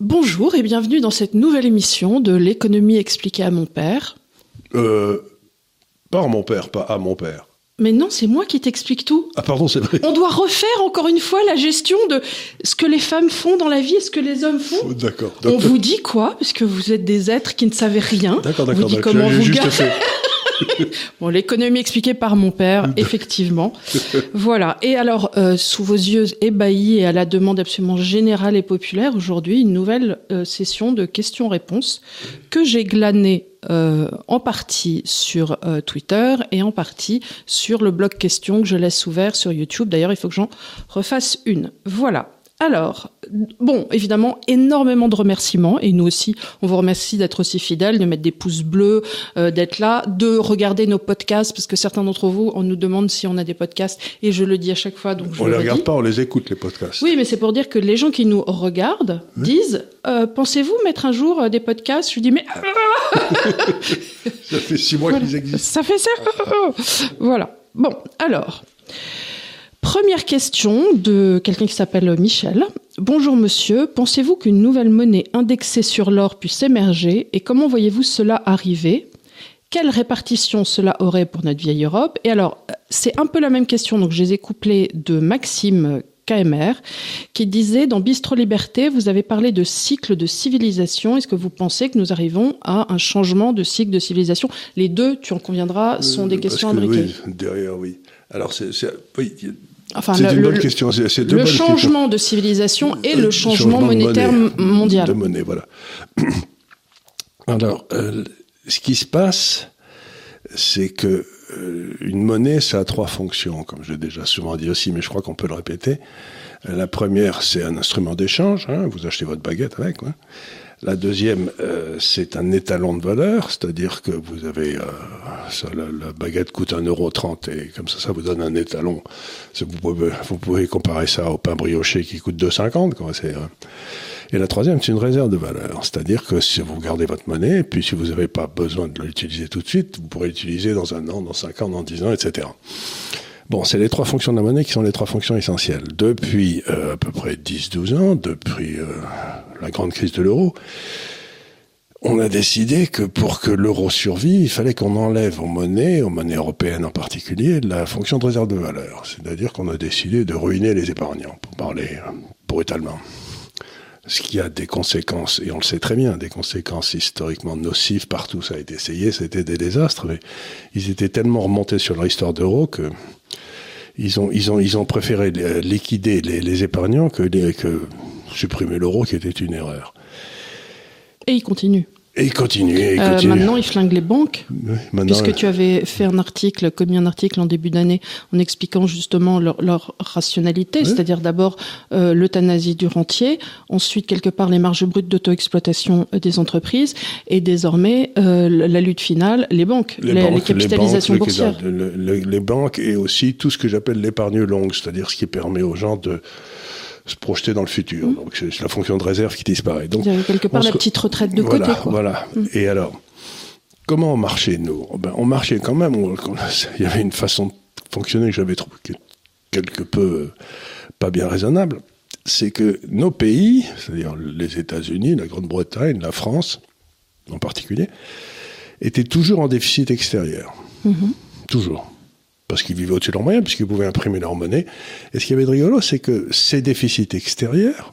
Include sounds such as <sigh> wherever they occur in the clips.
Bonjour et bienvenue dans cette nouvelle émission de l'économie expliquée à mon père. Euh, par mon père, pas à mon père. Mais non, c'est moi qui t'explique tout. Ah pardon, c'est vrai. On doit refaire encore une fois la gestion de ce que les femmes font dans la vie et ce que les hommes font. D'accord. On vous dit quoi Parce que vous êtes des êtres qui ne savez rien. D'accord, On vous d'accord. dit d'accord. comment vous juste fait. <laughs> <laughs> Bon, l'économie expliquée par mon père, <laughs> effectivement. voilà. Et alors, euh, sous vos yeux ébahis et à la demande absolument générale et populaire, aujourd'hui, une nouvelle euh, session de questions-réponses que j'ai glanée euh, en partie sur euh, Twitter et en partie sur le blog questions que je laisse ouvert sur YouTube. D'ailleurs, il faut que j'en refasse une. Voilà. Alors, bon, évidemment, énormément de remerciements et nous aussi, on vous remercie d'être aussi fidèles, de mettre des pouces bleus, euh, d'être là, de regarder nos podcasts parce que certains d'entre vous, on nous demande si on a des podcasts et je le dis à chaque fois, donc je On le les regarde pas, on les écoute les podcasts. Oui, mais c'est pour dire que les gens qui nous regardent disent euh, Pensez-vous mettre un jour euh, des podcasts? Je lui dis Mais <laughs> Ça fait six mois Voilà. qu'ils existent. ça fait ça Voilà. Bon, alors. Première question de quelqu'un qui s'appelle Michel. Bonjour monsieur, pensez-vous qu'une nouvelle monnaie indexée sur l'or puisse émerger et comment voyez-vous cela arriver? Quelle répartition cela aurait pour notre vieille Europe? Et alors, c'est un peu la même question, donc je les ai couplées de Maxime KMR, qui disait dans Bistro Liberté, vous avez parlé de cycle de civilisation. Est-ce que vous pensez que nous arrivons à un changement de cycle de civilisation? Les deux, tu en conviendras, sont des Euh, questions parce que, imbriquées. Oui, derrière, oui. Alors, c'est, c'est- oui, Enfin, c'est une bonne le- question. C'est, c'est deux le questions. changement de civilisation et le Euh, changement, de monétaire monnaie. m- mondial. De monnaie, voilà. <clears throat> Alors, euh, ce qui se passe, c'est que euh, une monnaie, ça a trois fonctions, comme j'ai déjà souvent dit aussi, mais je crois qu'on peut le répéter. La première, c'est un instrument d'échange. hein, vous achetez votre baguette avec. La deuxième, euh, c'est un étalon de valeur, c'est-à-dire que vous avez euh, ça, la, la baguette coûte 1,30€ et comme ça, ça vous donne un étalon. Vous pouvez, vous pouvez comparer ça au pain brioché qui coûte 2,50. Quoi. Euh, et la troisième, c'est une réserve de valeur. C'est-à-dire que si vous gardez votre monnaie, puis si vous n'avez pas besoin de l'utiliser tout de suite, vous pourrez l'utiliser dans un an, dans cinq ans, dans dix ans, etc. Bon, c'est les trois fonctions de la monnaie qui sont les trois fonctions essentielles. Depuis euh, à peu près 10-12 ans, depuis euh, la grande crise de l'euro, on a décidé que pour que l'euro survive, il fallait qu'on enlève aux monnaies, aux monnaies européennes en particulier, la fonction de réserve de valeur. C'est-à-dire qu'on a décidé de ruiner les épargnants, pour parler euh, brutalement ce qui a des conséquences, et on le sait très bien, des conséquences historiquement nocives partout, ça a été essayé, c'était des désastres, mais ils étaient tellement remontés sur leur histoire d'euro que ils ont, ils ont, ils ont préféré euh, liquider les, épargnants que, supprimer l'euro, qui était une erreur. Et il continue. Et et ils Euh, maintenant, il flingue les banques. Oui, Puisque tu avais fait un article, commis un article en début d'année, en expliquant justement leur, leur rationalité, Oui. c'est-à-dire d'abord euh, l'euthanasie du rentier, ensuite quelque part les marges brutes d'auto-exploitation euh, des entreprises, et désormais euh, la lutte finale, les banques, les, les banques, capitalisations les banques, boursières. le- le- le- les banques et aussi tout ce que j'appelle l'épargne longue, c'est-à-dire ce qui permet aux gens de se projeter dans le futur. Mmh. Donc c'est la fonction de réserve qui disparaît. Donc, C'est-à-dire quelque part la petite retraite de voilà, côté. Quoi. Voilà. Et alors, comment on marchait, nous? Ben, On marchait quand même. on- <laughs> il y avait une façon de fonctionner que j'avais trouvé que- quelque peu euh, pas bien raisonnable. C'est que nos pays, c'est-à-dire les États-Unis, la Grande-Bretagne, la France en particulier, étaient toujours en déficit extérieur. Mhm. Toujours. Parce qu'ils vivaient au-dessus de leurs moyens, puisqu'ils pouvaient imprimer leur monnaie. Et ce qui avait de rigolo, c'est que ces déficits extérieurs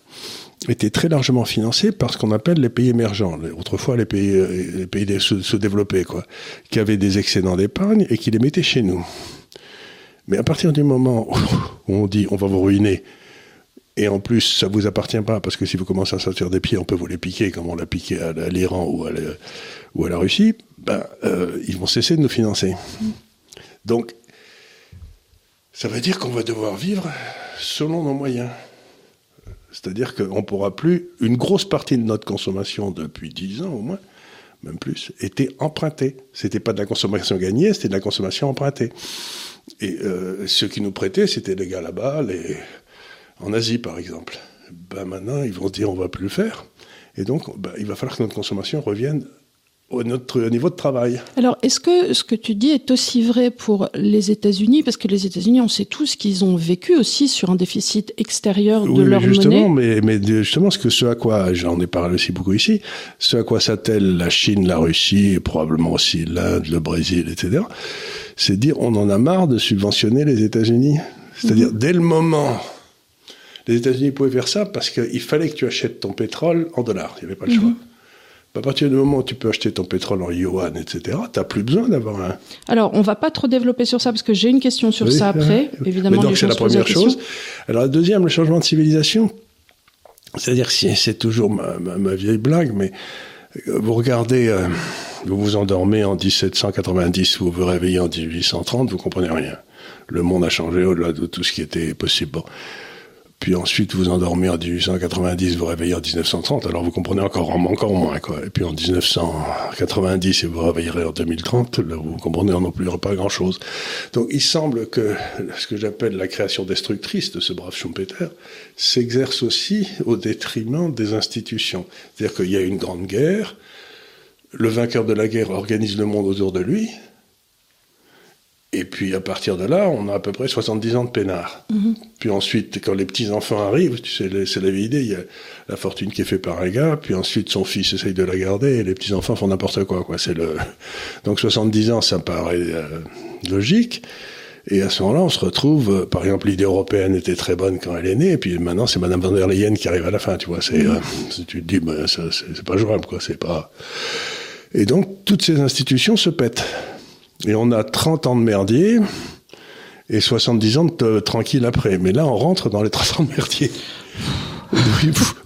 étaient très largement financés par ce qu'on appelle les pays émergents, autrefois les pays, euh, les pays dé- sous- sous-développés, quoi, qui avaient des excédents d'épargne et qui les mettaient chez nous. Mais à partir du moment <laughs> où on dit on va vous ruiner, et en plus ça vous appartient pas, parce que si vous commencez à sortir des pieds, on peut vous les piquer comme on l'a piqué à, à l'Iran ou à la, ou à la Russie, ben, euh, ils vont cesser de nous financer. Donc, ça veut dire qu'on va devoir vivre selon nos moyens. C'est-à-dire qu'on ne pourra plus. Une grosse partie de notre consommation depuis 10 ans au moins, même plus, était empruntée. C'était pas de la consommation gagnée, c'était de la consommation empruntée. Et euh, ceux qui nous prêtaient, c'était les gars là-bas, les... en Asie par exemple. Ben maintenant, ils vont se dire on va plus le faire. Et donc, ben, il va falloir que notre consommation revienne au notre niveau de travail. Alors, est-ce que ce que tu dis est aussi vrai pour les États-Unis? Parce que les États-Unis, on sait tous qu'ils ont vécu aussi sur un déficit extérieur de oui, leur justement, monnaie. Mais, mais justement, ce que ce à quoi j'en ai parlé aussi beaucoup ici, ce à quoi s'attelle la Chine, la Russie, et probablement aussi l'Inde, le Brésil, etc. C'est dire on en a marre de subventionner les États-Unis. C'est-à-dire Mhm. dès le moment les États-Unis pouvaient faire ça parce qu'il fallait que tu achètes ton pétrole en dollars. Il n'y avait pas le choix. À partir du moment où tu peux acheter ton pétrole en yuan, etc., tu n'as plus besoin d'avoir un. Alors, on va pas trop développer sur ça parce que j'ai une question sur Oui, ça après. ouais. Évidemment, Mais donc c'est la première chose. Alors la deuxième, le changement de civilisation. C'est-à-dire c'est- toujours ma, ma- ma vieille blague, mais euh, vous regardez, euh, vous vous endormez en 1790, vous vous réveillez en 1830, vous comprenez rien. Le monde a changé au-delà de tout ce qui était possible. Bon. Puis ensuite, vous endormez en 1890, vous réveillez en 1930, alors vous comprenez encore, encore moins, quoi. Et puis en 1990, et vous réveillerez en 2030, là, vous comprenez non plus pas grand-chose. Donc il semble que ce que j'appelle la création destructrice de ce brave Schumpeter s'exerce aussi au détriment des institutions. C'est-à-dire qu'il y a une grande guerre, le vainqueur de la guerre organise le monde autour de lui, et puis à partir de là, on a à peu près 70 ans de peinard. Puis ensuite, quand les petits-enfants arrivent, tu sais, c'est la vieille idée, il y a la fortune qui est faite par un gars, puis ensuite son fils essaye de la garder, et les petits-enfants font n'importe quoi. quoi. C'est le... Donc 70 ans, ça me paraît euh, logique. Et à ce moment-là, on se retrouve, euh, par exemple, l'idée européenne était très bonne quand elle est née, et puis maintenant, c'est Madame von der Leyen qui arrive à la fin, tu vois. C'est, euh, tu te dis, ben, c'est pas jouable, quoi. C'est pas... Et donc, toutes ces institutions se pètent. Et on a 30 ans de merdier et 70 ans de t- tranquille après. Mais là, on rentre dans les 30 ans de merdier.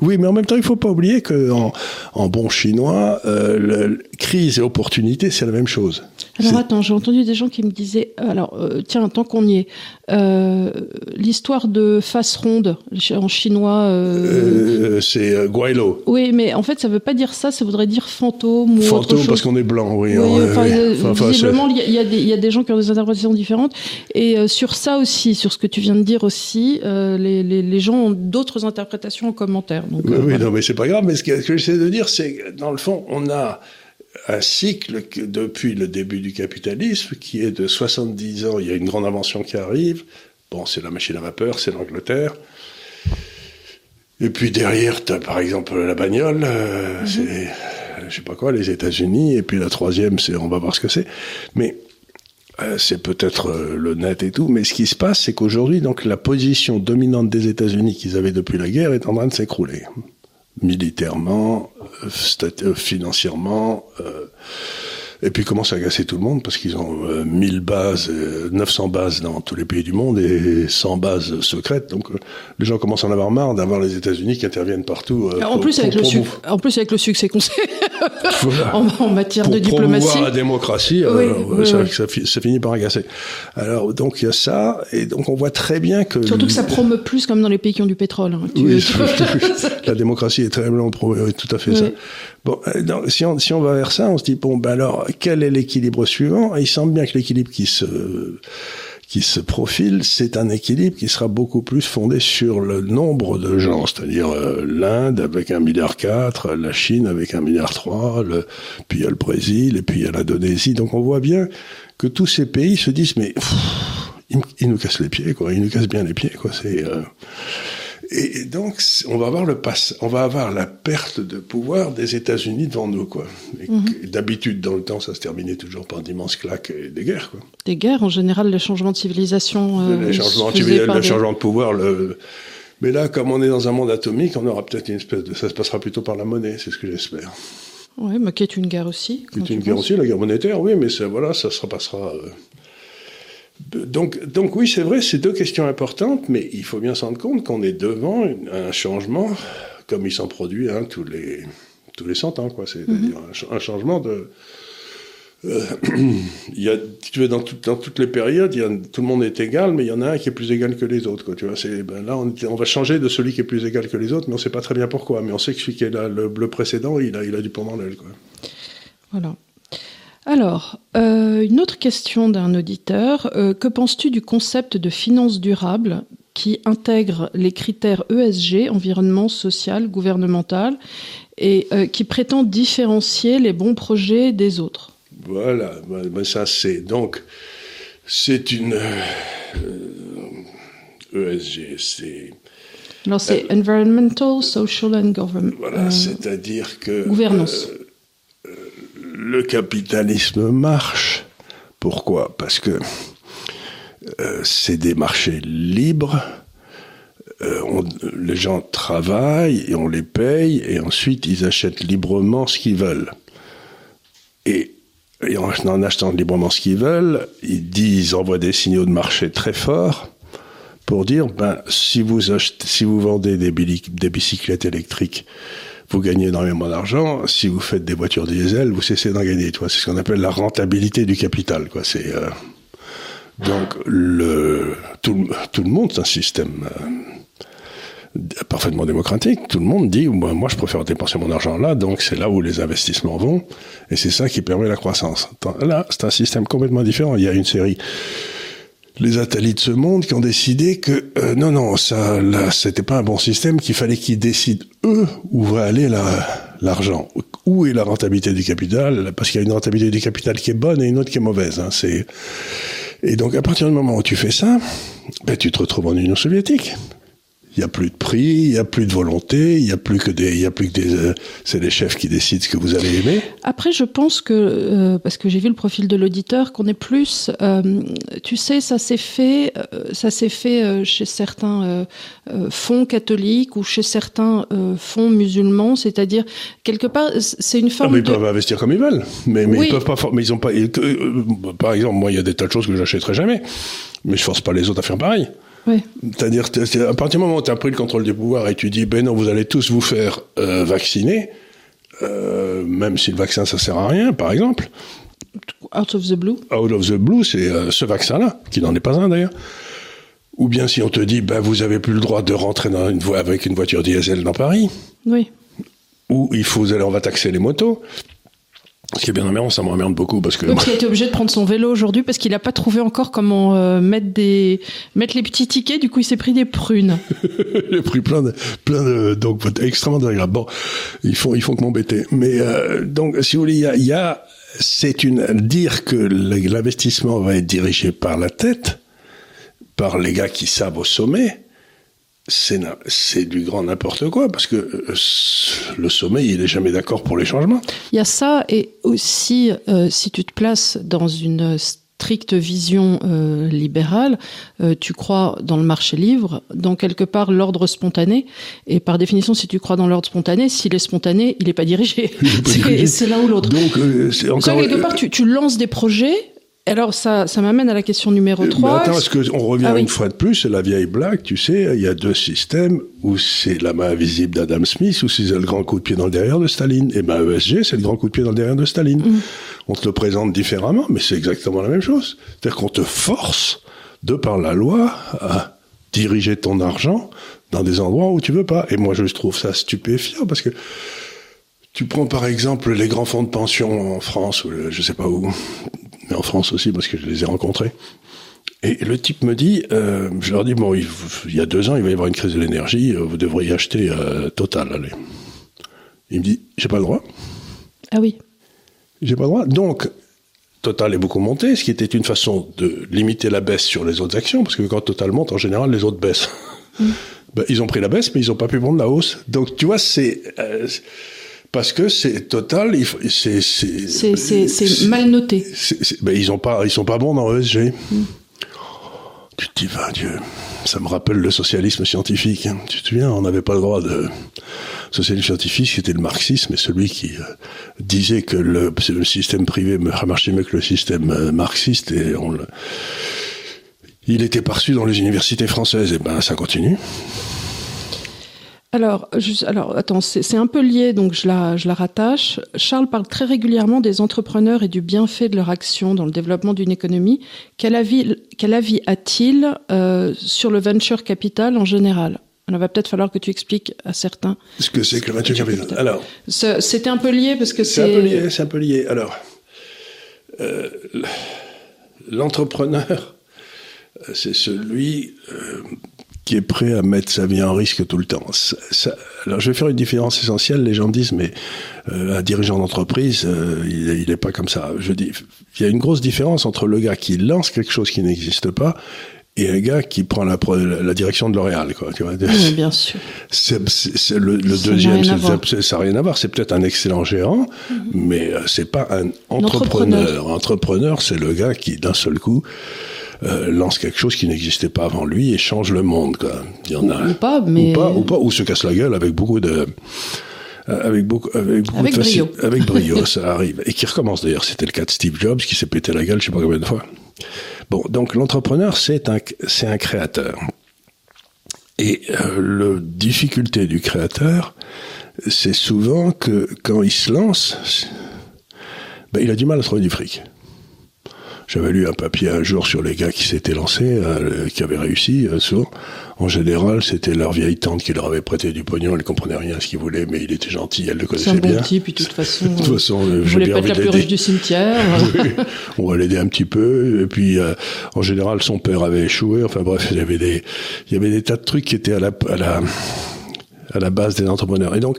Oui, mais en même temps, il faut pas oublier que en, en bon chinois, euh, le- crise et opportunité, c'est la même chose. Alors attends, j'ai entendu des gens qui me disaient, alors euh, tiens, tant qu'on y est, euh, l'histoire de face ronde en chinois. euh, Euh, c'est euh, Guaylo. Oui, mais en fait, ça veut pas dire ça, ça voudrait dire fantôme ou autre Fantôme chose. parce qu'on est blanc, oui. Oui, hein, enfin, oui. euh, Enfin, enfin, visiblement, il y, a- y des- il y a des gens qui ont des interprétations différentes. Et euh, sur ça aussi, sur ce que tu viens de dire aussi, euh, les, les, les gens ont d'autres interprétations en commentaire. Donc, Oui, euh, oui, voilà. non, mais c'est pas grave. Mais ce que, j'essaie de dire, c'est que dans le fond, on a un cycle que, depuis le début du capitalisme qui est de 70 ans. Il y a une grande invention qui arrive. Bon, c'est la machine à vapeur, c'est l'Angleterre. Et puis derrière, tu as par exemple la bagnole, euh, c'est, euh, je sais pas quoi, les États-Unis. Et puis la troisième, c'est, on va voir ce que c'est. Mais c'est peut-être euh, le net et tout, mais ce qui se passe, c'est qu'aujourd'hui, donc, la position dominante des États-Unis qu'ils avaient depuis la guerre est en train de s'écrouler, militairement, euh, euh, financièrement, euh, et puis commence à agacer tout le monde parce qu'ils ont euh, 1000 bases, euh, 900 bases dans tous les pays du monde et 100 bases secrètes. Donc euh, les gens commencent à en avoir marre d'avoir les États-Unis qui interviennent partout. euh, en, pour- plus, pour avec le promou- suc- en plus, avec le succès qu'on sait <laughs> Voilà. en, en matière pour de diplomatie. promouvoir la démocratie, euh, Oui, oui, ça, oui. Ça, fi- ça finit par agacer. Alors donc il y a ça, et donc on voit très bien que Surtout que ça promeut plus comme dans les pays qui ont du pétrole. hein. Tu- <laughs> tu- <laughs> la démocratie est très blanc, tout à fait ça. Bon, euh, donc, si on si on va vers ça, on se dit bon ben alors quel est l'équilibre suivant? Il semble bien que l'équilibre qui se qui se profile, c'est un équilibre qui sera beaucoup plus fondé sur le nombre de gens, c'est-à-dire euh, l'Inde avec un milliard quatre, la Chine avec un milliard trois, puis il y a le Brésil et puis il y a l'Indonésie. Donc on voit bien que tous ces pays se disent mais ils, ils nous cassent les pieds, quoi. Ils nous cassent bien les pieds, quoi. C'est euh, et et donc, on va avoir le pass, on va avoir la perte de pouvoir des États-Unis devant nous, quoi. Que- D'habitude, dans le temps, ça se terminait toujours par d'immenses claques et des guerres, quoi. Des guerres, en général, les changements de civilisation. euh, les changements, faisaient le par des- changement de pouvoir, le. Mais là, comme on est dans un monde atomique, on aura peut-être une espèce de, ça se passera plutôt par la monnaie, c'est ce que j'espère. Ouais, mais qui est une guerre aussi. C'est tu une guerre aussi, la guerre monétaire, oui, mais ça, voilà, ça se repassera. euh. Donc, donc oui, c'est vrai, c'est deux questions importantes, mais il faut bien se rendre compte qu'on est devant un changement, comme il s'en produit hein, tous les tous les 100 ans, quoi. C'est-à-dire un, ch- un changement de. euh, <clears throat> il y a, si tu veux, dans, tout- dans toutes les périodes, il y a, tout le monde est égal, mais il y en a un qui est plus égal que les autres. Quoi, tu vois, c'est, ben là, on, va changer de celui qui est plus égal que les autres, mais on ne sait pas très bien pourquoi. Mais on sait que celui qui est là, le, le précédent, il a, il a du dans l'aile. Quoi. Voilà. Alors, euh, une autre question d'un auditeur. Euh, que penses-tu du concept de finance durable qui intègre les critères ESG, environnement, social, gouvernemental, et qui prétend différencier les bons projets des autres? Voilà, ça c'est donc c'est une ESG, e c'est alors c'est environmental, social and government. Voilà, c'est-à-dire que gouvernance. Le capitalisme marche. Pourquoi? Parce que euh, c'est des marchés libres. Euh, les gens travaillent et on les paye et ensuite ils achètent librement ce qu'ils veulent. Et, en, achetant librement ce qu'ils veulent, ils disent, envoient des signaux de marché très forts pour dire, ben, si vous vendez des bicyclettes électriques, vous gagnez énormément d'argent. Si vous faites des voitures diesel, vous cessez d'en gagner. C'est ce qu'on appelle la rentabilité du capital. Quoi. C'est euh, donc le tout, tout, le monde, c'est un système euh, parfaitement démocratique. Tout le monde dit moi, moi je préfère dépenser mon argent là, donc c'est là où les investissements vont, et c'est ça qui permet la croissance. Là, c'est un système complètement différent. Il y a une série les satellites de ce monde qui ont décidé que euh, non non ça là c'était pas un bon système qu'il fallait qu'ils décident eux où va aller l'argent. Où est la rentabilité du capital? Parce qu'il y a une rentabilité du capital qui est bonne et une autre qui est mauvaise hein, c'est et donc à partir du moment où tu fais ça ben, tu te retrouves en Union soviétique il y a plus de prix, il y a plus de volonté, il y a plus que des, il y a plus que des, euh, c'est les chefs qui décident ce que vous allez aimer. Après, je pense que euh, parce que j'ai vu le profil de l'auditeur, qu'on est plus, euh, tu sais, ça s'est fait, ça s'est fait chez certains fonds catholiques ou chez certains fonds musulmans, c'est-à-dire quelque part, c'est une forme. Non, mais ils peuvent investir comme ils veulent, mais, mais ils peuvent pas, mais ils ont pas. par exemple, moi, il y a des tas de choses que j'achèterai jamais, mais je force pas les autres à faire pareil. C'est-à-dire, à partir du moment où tu as pris le contrôle du pouvoir et tu dis, ben non, vous allez tous vous faire euh, vacciner, euh, même si le vaccin ça sert à rien, par exemple. Out of the blue. Out of the blue, c'est euh, ce vaccin-là, qui n'en est pas un d'ailleurs. Ou bien si on te dit, ben vous avez plus le droit de rentrer dans une avec une voiture diesel dans Paris. Oui. Ou il faut, on va taxer les motos. Ce qui est bien emmerdant, ça m'emmerde beaucoup parce que. Donc il a été obligé de prendre son vélo aujourd'hui parce qu'il n'a pas trouvé encore comment euh, mettre des mettre les petits tickets. Du coup, il s'est pris des prunes. <laughs> J'ai pris plein de plein de donc extrêmement désagréable. Bon, ils font ils font que m'embêter. Mais euh, donc si vous voulez, il y a, y a c'est une dire que l'investissement va être dirigé par la tête, par les gars qui savent au sommet c'est du grand n'importe quoi parce que euh, le sommeil il est jamais d'accord pour les changements. Il y a ça et aussi euh, si tu te places dans une stricte vision euh, libérale, tu crois dans le marché libre, dans quelque part l'ordre spontané et par définition si tu crois dans l'ordre spontané, s'il est spontané, il n'est pas dirigé. <laughs> C'est l'un ou l'autre. Donc encore... quelque part tu, tu lances des projets alors ça, ça m'amène à la question numéro 3. Mais attends, est-ce qu'on revient ah une fois de plus, c'est la vieille blague, tu sais, il y a deux systèmes où c'est la main invisible d'Adam Smith ou c'est le grand coup de pied dans le derrière de Staline. Et ben ESG, c'est le grand coup de pied dans le derrière de Staline. Mm. On te le présente différemment, mais c'est exactement la même chose. C'est-à-dire qu'on te force, de par la loi, à diriger ton argent dans des endroits où tu veux pas. Et moi, je trouve ça stupéfiant parce que tu prends par exemple les grands fonds de pension en France ou je sais pas où mais en France aussi parce que je les ai rencontrés. Et le type me dit, euh, je leur dis, bon, il, y a deux ans, il va y avoir une crise de l'énergie, euh, vous devriez acheter euh, Total, allez. Il me dit, j'ai pas le droit. Ah oui. J'ai pas le droit. Donc, Total est beaucoup monté, ce qui était une façon de limiter la baisse sur les autres actions, parce que quand Total monte, en général, les autres baissent. Mm. <laughs> Ben, ils ont pris la baisse, mais ils n'ont pas pu prendre la hausse. Donc, tu vois, c'est parce que c'est total, c'est c'est mal noté. Ben ils ont pas, ils sont pas bons dans ESG. Mm. Tu te dis, ben Dieu, ça me rappelle le socialisme scientifique. Hein. Tu te souviens, on n'avait pas le droit de socialisme scientifique, c'était le marxisme, et celui qui euh, disait que le, système privé marchait mieux que le système euh, marxiste, et on le, il était perçu dans les universités françaises. Et ben, ça continue. Alors, alors attends, c'est un peu lié, donc je la, je la rattache. Charles parle très régulièrement des entrepreneurs et du bienfait de leur action dans le développement d'une économie. Quel avis, quel avis a-t-il euh, sur le venture capital en général? Il va peut-être falloir que tu expliques à certains. Ce que c'est que le venture capital. Alors, c'était un peu lié parce que c'est. C'est un peu lié. C'est un peu lié. Alors, euh, l'entrepreneur, c'est celui euh, qui est prêt à mettre sa vie en risque tout le temps. alors je vais faire une différence essentielle. Les gens disent mais euh, un dirigeant d'entreprise, euh, il n'est pas comme ça. Je dis, il y a une grosse différence entre le gars qui lance quelque chose qui n'existe pas et un gars qui prend la, la direction de L'Oréal, quoi. Tu vois. Oui, bien sûr. C'est, le, le deuxième, ça n'a rien à voir. C'est peut-être un excellent gérant, mm-hmm. mais euh, c'est pas un entrepreneur. entrepreneur, entrepreneur c'est le gars qui, d'un seul coup, euh, lance quelque chose qui n'existait pas avant lui et change le monde. Quoi. Il y en a. Ou, pas, mais. Ou pas, ou pas, ou se casse la gueule avec beaucoup de. Euh, avec beaucoup, avec beaucoup avec de brio. <laughs> Avec brio, <laughs> ça arrive. Et qui recommence d'ailleurs. C'était le cas de Steve Jobs qui s'est pété la gueule, je sais pas combien de fois. Bon, donc l'entrepreneur, c'est un, c'est un créateur. Et euh, la difficulté du créateur, c'est souvent que quand il se lance, ben, il a du mal à trouver du fric. J'avais lu un papier un jour sur les gars qui s'étaient lancés, euh, qui avaient réussi. Euh, souvent, en général, c'était leur vieille tante qui leur avait prêté du pognon. Elle comprenait rien à ce qu'ils voulaient, mais il était gentil, elle le connaissait bien. C'est un bon type, puis de toute façon. <laughs> de toute façon, euh, je voulais pas être la plus riche du cimetière. <laughs> <laughs> on va l'aider un petit peu. Et puis, euh, en général, son père avait échoué. Enfin bref, il y avait des, il y avait des tas de trucs qui étaient à la, à la, à la base des entrepreneurs. Et donc,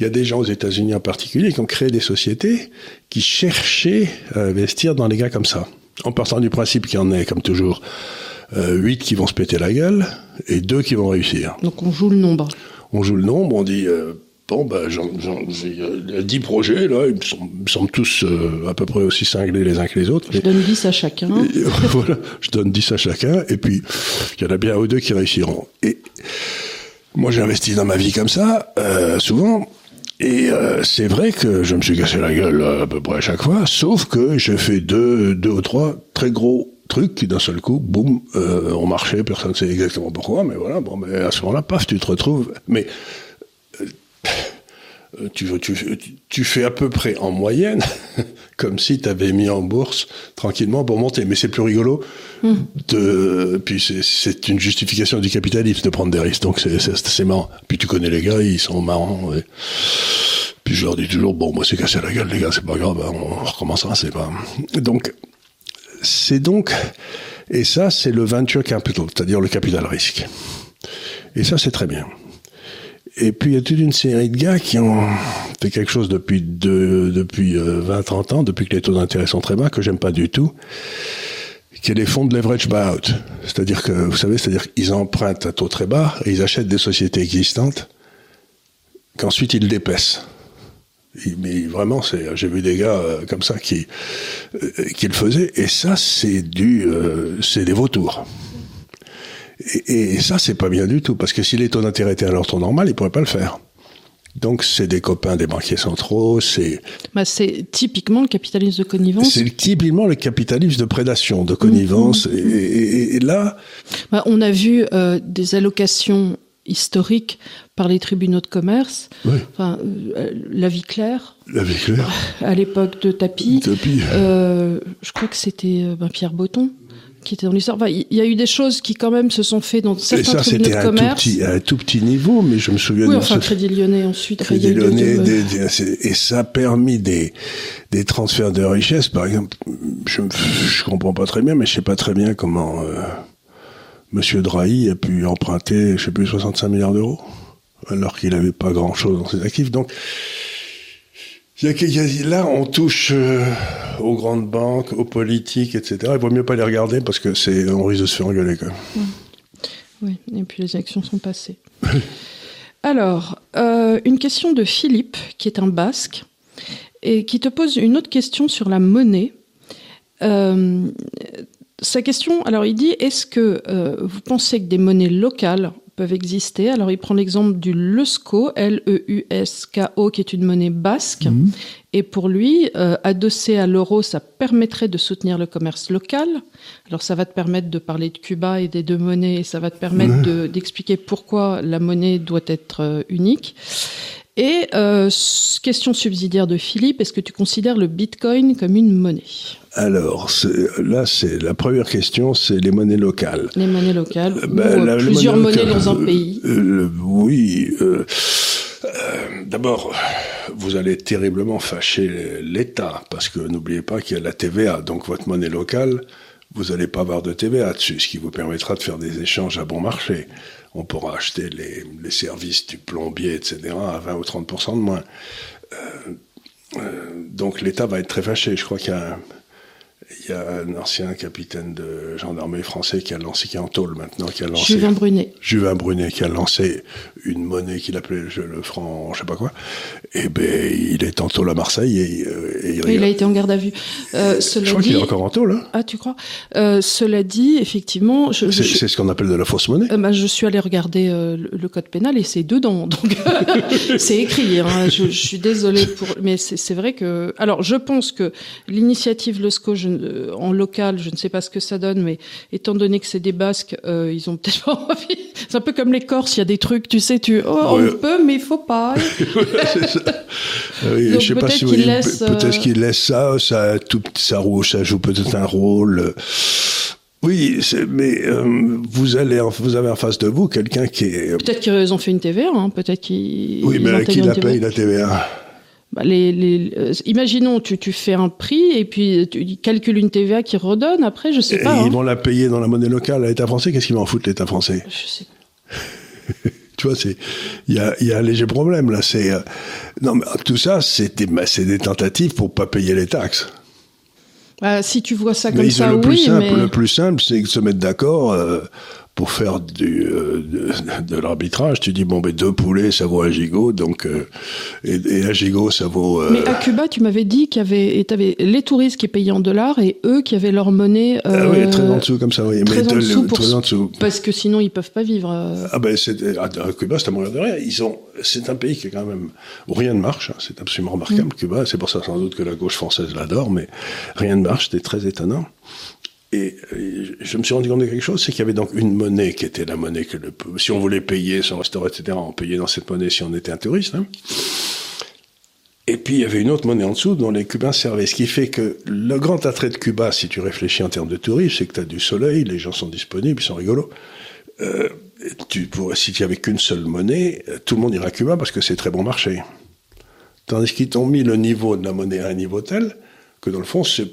il y a des gens aux États-Unis en particulier qui ont créé des sociétés qui cherchaient à investir dans les gars comme ça en partant du principe qu'il y en ait, comme toujours, euh, 8 qui vont se péter la gueule et 2 qui vont réussir. Donc on joue le nombre. On joue le nombre, on dit, euh, bon, ben, j'ai 10 projets, là, ils me semblent, tous euh, à peu près aussi cinglés les uns que les autres. Je donne 10 à chacun. <laughs> voilà, je donne 10 à chacun, et puis il y en a bien un ou deux qui réussiront. Et moi, j'ai investi dans ma vie comme ça, euh, souvent, et euh, c'est vrai que je me suis cassé la gueule à peu près à chaque fois, sauf que j'ai fait deux, deux ou trois très gros trucs qui d'un seul coup, boum, euh, ont marché. Personne ne sait exactement pourquoi, mais voilà. Bon, mais à ce moment-là, paf, tu te retrouves. Mais euh, tu, tu, tu, fais à peu près en moyenne <laughs> comme si tu avais mis en bourse tranquillement pour monter. Mais c'est plus rigolo. Hmm. De, puis c'est une justification du capitalisme de prendre des risques. Donc c'est marrant. Puis tu connais les gars, ils sont marrants. Puis je leur dis toujours, bon, moi c'est cassé la gueule, les gars, c'est pas grave, hein, on recommencera, c'est pas. Donc, c'est donc, et ça, c'est le venture capital, c'est-à-dire le capital risque. Et ça, c'est très bien. Et puis il y a toute une série de gars qui ont fait quelque chose depuis depuis 20-30 euh, ans, depuis que les taux d'intérêt sont très bas, que j'aime pas du tout, qui est les fonds de leverage buyout. C'est-à-dire que, vous savez, c'est-à-dire qu'ils empruntent à taux très bas et ils achètent des sociétés existantes qu'ensuite ils dépaissent. Mais vraiment, c'est, j'ai vu des gars euh, comme ça qui, euh, qui le faisaient, et ça, c'est du, c'est des vautours. Et, et ça, c'est pas bien du tout, parce que si les taux d'intérêt étaient à leur taux normal, ils pourraient pas le faire. Donc c'est des copains des banquiers centraux, c'est... Bah, c'est typiquement le capitalisme de connivence. C'est typiquement le capitalisme de prédation, de connivence. Mm-hmm. et, et, là... Bah, on a vu euh, des allocations historiques par les tribunaux de commerce. Oui. Enfin, euh, la vie claire. La vie claire. <laughs> À l'époque de Tapi. Tapi. Euh, je crois que c'était ben, Pierre Botton qui était dans l'histoire. il y a eu des choses qui quand même se sont faites dans certains tribunaux de commerce. Et ça, c'était à un tout petit niveau, mais je me souviens. Oui, enfin, Crédit Lyonnais ensuite. Crédit Lyonnais, et ça a permis des des transferts de richesses. Par exemple, je je comprends pas très bien, mais je sais pas très bien comment euh, Monsieur Drahi a pu emprunter, je sais plus, 65 milliards d'euros, alors qu'il avait pas grand chose dans ses actifs. Donc là, on touche euh, aux grandes banques, aux politiques, etc. Il vaut mieux pas les regarder parce que c'est on risque de se faire engueuler quand même. Mmh. Oui, et puis les élections sont passées. <laughs> Alors, euh, une question de Philippe, qui est un basque, et qui te pose une autre question sur la monnaie. Euh, sa question, alors il dit, est-ce que vous pensez que des monnaies locales peuvent exister. Alors, il prend l'exemple du LEUSCO, L-E-U-S-K-O, qui est une monnaie basque. Mhm. Et pour lui, euh, adossé à l'euro, ça permettrait de soutenir le commerce local. Alors, ça va te permettre de parler de Cuba et des deux monnaies, et ça va te permettre d'expliquer pourquoi la monnaie doit être euh, unique. Et euh, question subsidiaire de Philippe, est-ce que tu considères le Bitcoin comme une monnaie? Alors, là, c'est la première question, c'est les monnaies locales. Les monnaies locales, euh, ben, plusieurs monnaies dans un pays. Euh, oui. D'abord, vous allez terriblement fâcher l'État, parce que n'oubliez pas qu'il y a la TVA, donc votre monnaie locale, vous n'allez pas avoir de TVA dessus, ce qui vous permettra de faire des échanges à bon marché. On pourra acheter les, les services du plombier, etc., à 20 ou 30% de moins. Euh, euh, donc l'État va être très fâché. Je crois qu'il y a il y a un ancien capitaine de gendarmerie français qui a lancé, qui est en tôle maintenant, qui a lancé. Juvin Brunet. Juvin Brunet, qui a lancé une monnaie qu'il appelait le franc, je sais pas quoi. Et eh ben, il est en tôle à Marseille et, euh, il, a été en garde à vue. Euh, je crois qu'il est encore en tôle. Hein. Ah, tu crois? Euh, Cela dit, effectivement, c'est ce qu'on appelle de la fausse monnaie. Euh, bah, je suis allé regarder le, code pénal et c'est dedans, <laughs> donc <laughs> c'est écrit. Hein. Je, je, suis désolée pour, mais c'est vrai que. Alors, je pense que l'initiative LOSCO je, en local, je ne sais pas ce que ça donne, mais étant donné que c'est des Basques, ils ont peut-être <laughs> pas envie. C'est un peu comme les Corses, il y a des trucs, tu sais, tu oh, on peut, mais il faut pas. <laughs> <laughs> oui, je sais pas si peut-être qu'il laisse ça, ça, tout, ça, ça joue peut-être un rôle. Oui, mais euh, vous allez, vous avez en face de vous quelqu'un qui est. Peut-être qu'ils ont fait une TVA, hein, peut-être qu'ils. Oui, mais qui la paye la TVA les, les, euh, imaginons, tu, tu fais un prix et puis tu calcules une TVA qui redonne. Après, je sais pas. Ils hein. vont la payer dans la monnaie locale à l'État français. Qu'est-ce qu'ils vont en foutre l'État français? Je sais <laughs> tu vois, c'est il y a, y a, un léger problème là. C'est euh, non, mais tout ça, c'est des, c'est des tentatives pour pas payer les taxes. Bah, si tu vois ça comme ça, le plus simple, mais... le plus simple, c'est de se mettre d'accord. Euh, pour faire du, euh, de, de l'arbitrage, tu dis bon ben deux poulets ça vaut un gigot, donc euh, et, et, un gigot ça vaut. Euh, mais à Cuba, tu m'avais dit qu'il y avait, avais les touristes qui payaient en dollars et eux qui avaient leur monnaie. ah oui, très en dessous comme ça, oui. Très, mais en, dessous pour, très en dessous Parce que sinon ils peuvent pas vivre. Ah ben c'est à, Cuba c'est à mourir de rien. Ils ont, c'est un pays qui est quand même où rien ne marche. Hein. c'est absolument remarquable mm. Cuba. C'est pour ça sans doute que la gauche française l'adore, mais rien ne marche. C'était très étonnant. Et je me suis rendu compte de quelque chose, c'est qu'il y avait donc une monnaie qui était la monnaie que le, si on voulait payer son restaurant, etc., on payait dans cette monnaie si on était un touriste. Hein. Et puis il y avait une autre monnaie en dessous dont les Cubains servaient. Ce qui fait que le grand attrait de Cuba, si tu réfléchis en termes de tourisme, c'est que tu as du soleil, les gens sont disponibles, ils sont rigolos. Euh, si tu avait qu'une seule monnaie, tout le monde irait à Cuba parce que c'est très bon marché. Tandis qu'ils t'ont mis le niveau de la monnaie à un niveau tel que dans le fond, c'est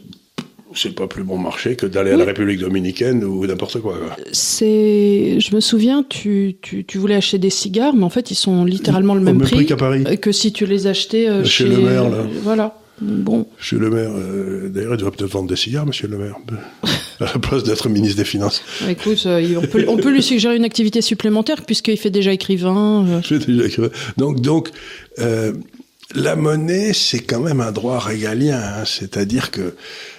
c'est pas plus bon marché que d'aller à la République dominicaine ou n'importe quoi. C'est, je me souviens, tu, tu, tu, voulais acheter des cigares, mais en fait, ils sont littéralement le même, même prix, qu'à Paris. que si tu les achetais euh, chez, le maire. Là. voilà. Bon. Chez le maire, euh, d'ailleurs, il devrait peut-être vendre des cigares, monsieur le maire, <laughs> à la place d'être ministre des Finances. Écoute, euh, on, peut, on peut lui suggérer une activité supplémentaire puisqu'il fait déjà écrivain. Euh. <laughs> Je fais déjà écrivain. Donc, donc euh, la monnaie, c'est quand même un droit régalien, hein, c'est-à-dire que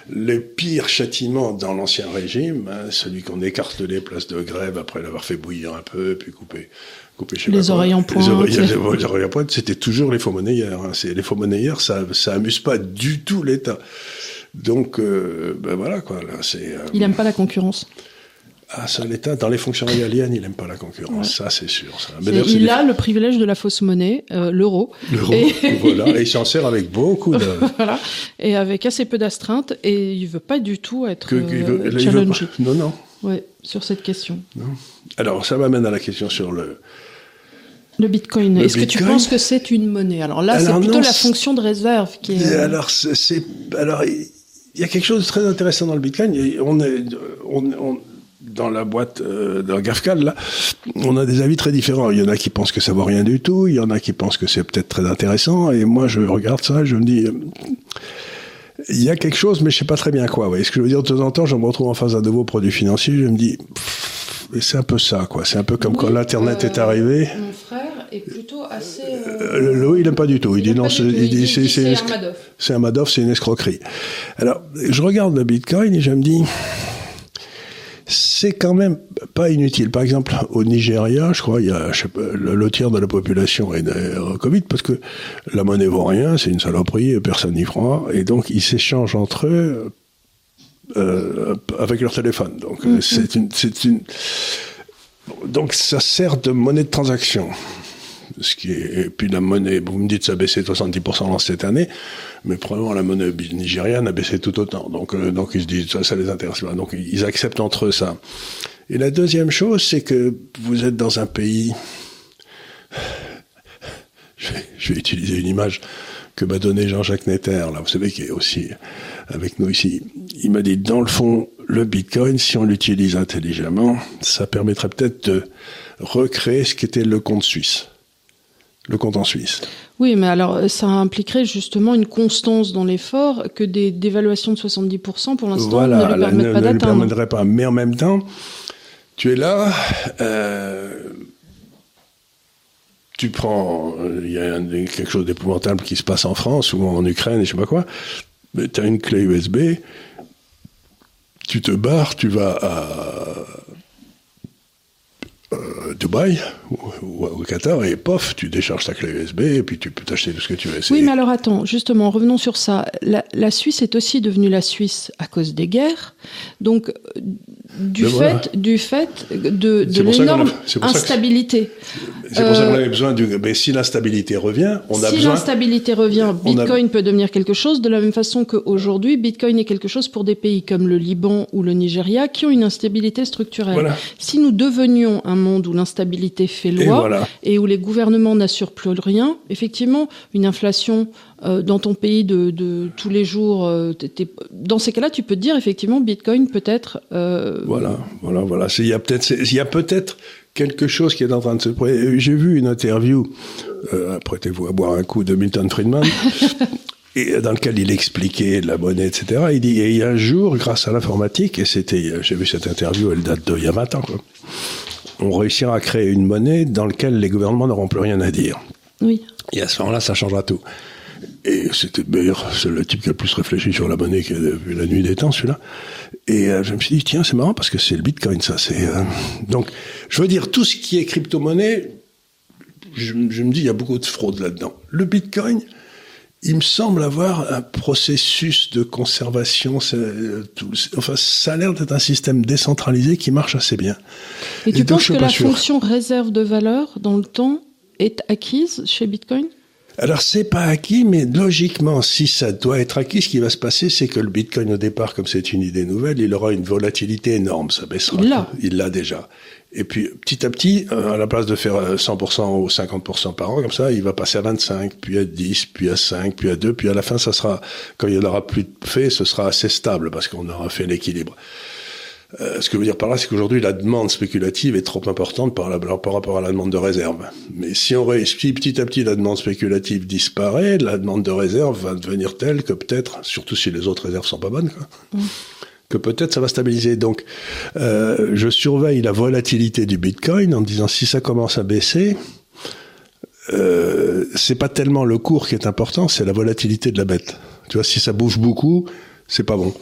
le pire châtiment dans l'ancien régime, hein, celui qu'on écarte les places de grève après l'avoir fait bouillir un peu, puis couper, couper je sais les, oreilles en pointe. Les, oreilles, <laughs> les, oreilles en pointe, c'était toujours les faux monnayeurs. Hein. Les faux monnayeurs, ça, ça amuse pas du tout l'État. Donc, euh, ben voilà quoi. Là, c'est. Euh, Il aime pas la concurrence. Ah, ça, l'État, dans les fonctions régaliennes, il n'aime pas la concurrence. Ça, c'est sûr. Ça. Mais il a le privilège de la fausse monnaie, euh, l'euro. L'euro, et... <laughs> voilà. Et il s'en sert avec beaucoup de... <laughs> voilà. Et avec assez peu d'astreintes. Et il veut pas du tout être que, euh, challengé. Non, non. Ouais, sur cette question. Non. Alors, ça m'amène à la question sur le... Le Bitcoin. Est-ce que tu penses que c'est une monnaie? Alors là, c'est plutôt la fonction de réserve qui est... Alors, c'est... Alors, il y a quelque chose de très intéressant dans le Bitcoin. On est... On, on dans la boîte euh, d'un GAFCAL, là, on a des avis très différents. Il y en a qui pensent que ça vaut rien du tout, il y en a qui pensent que c'est peut-être très intéressant, et moi je regarde ça, je me dis, euh, il y a quelque chose, mais je sais pas très bien quoi. Vous voyez ce que je veux dire De temps en temps, je me retrouve en face d'un nouveau produit financier, je me dis, c'est un peu ça, quoi. C'est un peu comme quand l'Internet est arrivé. Mon frère est plutôt assez. Euh... Euh, il n'aime pas du tout. Il, dit non, c'est, il c'est, c'est, c'est un Madoff, c'est une escroquerie. Alors, je regarde le Bitcoin et je me dis, c'est quand même pas inutile. Par exemple, au Nigeria, je crois, il y a je sais pas, le, tiers de la population est Covid parce que la monnaie vaut rien, c'est une saloperie, personne n'y croit, et donc ils s'échangent entre eux euh, avec leur téléphone. Donc mm-hmm. c'est une, c'est une, donc ça sert de monnaie de transaction ce qui est, et puis la monnaie, vous me dites ça a baissé 70% dans cette année, mais probablement la monnaie nigériane a baissé tout autant. Donc, euh, donc ils se disent ça, ça les intéresse pas. Donc ils acceptent entre eux ça. Et la deuxième chose, c'est que vous êtes dans un pays. Je vais, je vais utiliser une image que m'a donné Jean-Jacques Netter, là, vous savez, qui est aussi avec nous ici. Il m'a dit, dans le fond, le Bitcoin, si on l'utilise intelligemment, ça permettrait peut-être de recréer ce qu'était le compte suisse. Le compte en Suisse. Oui, mais alors ça impliquerait justement une constance dans l'effort que des dévaluations de 70% pour l'instant ne lui permettent pas d'atteindre. pas. Mais en même temps, tu es là, euh, tu prends, euh, il y a quelque chose d'épouvantable qui se passe en France ou en Ukraine, et je sais pas quoi, mais tu as une clé USB, tu te barres, tu vas à euh, Dubaï ou, au Qatar et pof, tu décharges ta clé USB et puis tu peux t'acheter tout ce que tu veux. Oui, mais alors attends, justement, revenons sur ça. La, Suisse est aussi devenue la Suisse à cause des guerres. Donc, du, fait, du fait de, de l'énorme instabilité. C'est pour ça qu'on avait besoin du. Mais si l'instabilité revient, on a si besoin. Si l'instabilité revient, Bitcoin peut devenir quelque chose de la même façon qu'aujourd'hui, Bitcoin est quelque chose pour des pays comme le Liban ou le Nigeria qui ont une instabilité structurelle. Si nous devenions un monde où l'instabilité fait loi et, où les gouvernements n'assurent plus rien, effectivement, une inflation euh, dans ton pays de, tous les jours, euh, dans ces cas-là, tu peux te dire effectivement, Bitcoin peut être. Euh, voilà, voilà, voilà. Il y a peut-être, il y a peut-être quelque chose qui est en train de se. J'ai vu une interview, apprêtez-vous à boire un coup, de Milton Friedman. <laughs> et dans lequel il expliquait la monnaie, etc. Il dit, et il y a un jour, grâce à l'informatique, et c'était, j'ai vu cette interview, elle date d'il y a 20 ans, quoi on réussira à créer une monnaie dans laquelle les gouvernements n'auront plus rien à dire. Oui. Et à ce moment-là, ça changera tout. Et c'était d'ailleurs c'est le type qui a le plus réfléchi sur la monnaie qui a vu la nuit des temps, celui-là. Et euh, je me suis dit tiens c'est marrant parce que c'est le Bitcoin ça. C'est euh, donc je veux dire tout ce qui est crypto-monnaie, je, je, me dis il y a beaucoup de fraude là-dedans. Le Bitcoin, il me semble avoir un processus de conservation. Euh, enfin, ça a l'air d'être un système décentralisé qui marche assez bien. Et tu penses que la fonction réserve de valeur dans le temps est acquise chez Bitcoin? Alors c'est pas acquis, mais logiquement, si ça doit être acquis, ce qui va se passer, c'est que le Bitcoin au départ, comme c'est une idée nouvelle, il aura une volatilité énorme, ça baissera. Il l'a. Il l'a déjà. Et puis petit à petit, euh, à la place de faire 100% euh, ou 50% par an, comme ça, il va passer à 25, puis à 10, puis à 5, puis à 2, puis à la fin, ça sera, quand il n'y en aura plus de fait, ce sera assez stable parce qu'on aura fait l'équilibre. Euh, ce que je veux dire par là, c'est qu'aujourd'hui, la demande spéculative est trop importante par, par, rapport à la demande de réserve. Mais si on réussit petit à petit la demande spéculative disparaît, la demande de réserve va devenir telle que peut-être, surtout si les autres réserves sont pas bonnes, quoi, mmh que peut-être ça va stabiliser. Donc, euh, je surveille la volatilité du Bitcoin en me disant si ça commence à baisser, euh, c'est pas tellement le cours qui est important, c'est la volatilité de la bête. Tu vois, si ça bouge beaucoup, c'est pas bon.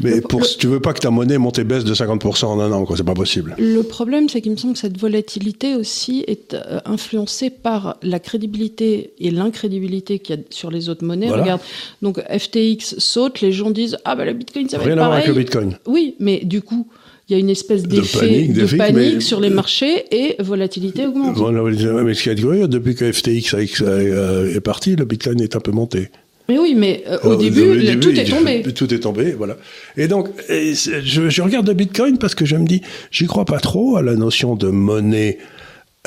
Mais pour, tu veux pas que ta monnaie monte et baisse de 50% en un an, quoi, c'est pas possible. Le problème, c'est qu'il me semble que cette volatilité aussi est euh, influencée par la crédibilité et l'incrédibilité qu'il y a sur les autres monnaies. Regarde, donc FTX saute, les gens disent ah bah le Bitcoin ça va Rien être pareil. Rien à voir avec le Bitcoin. Oui, mais du coup. Il y a une espèce d'effet de panique, sur les marchés et volatilité augmente. mais ce qui est curieux, depuis que FTX est parti, le Bitcoin est un peu monté. Mais oui, mais euh, au, début, tout est tombé. <laughs> Tout est tombé, voilà. Et donc, je, je, regarde le Bitcoin parce que je me dis, j'y crois pas trop à la notion de monnaie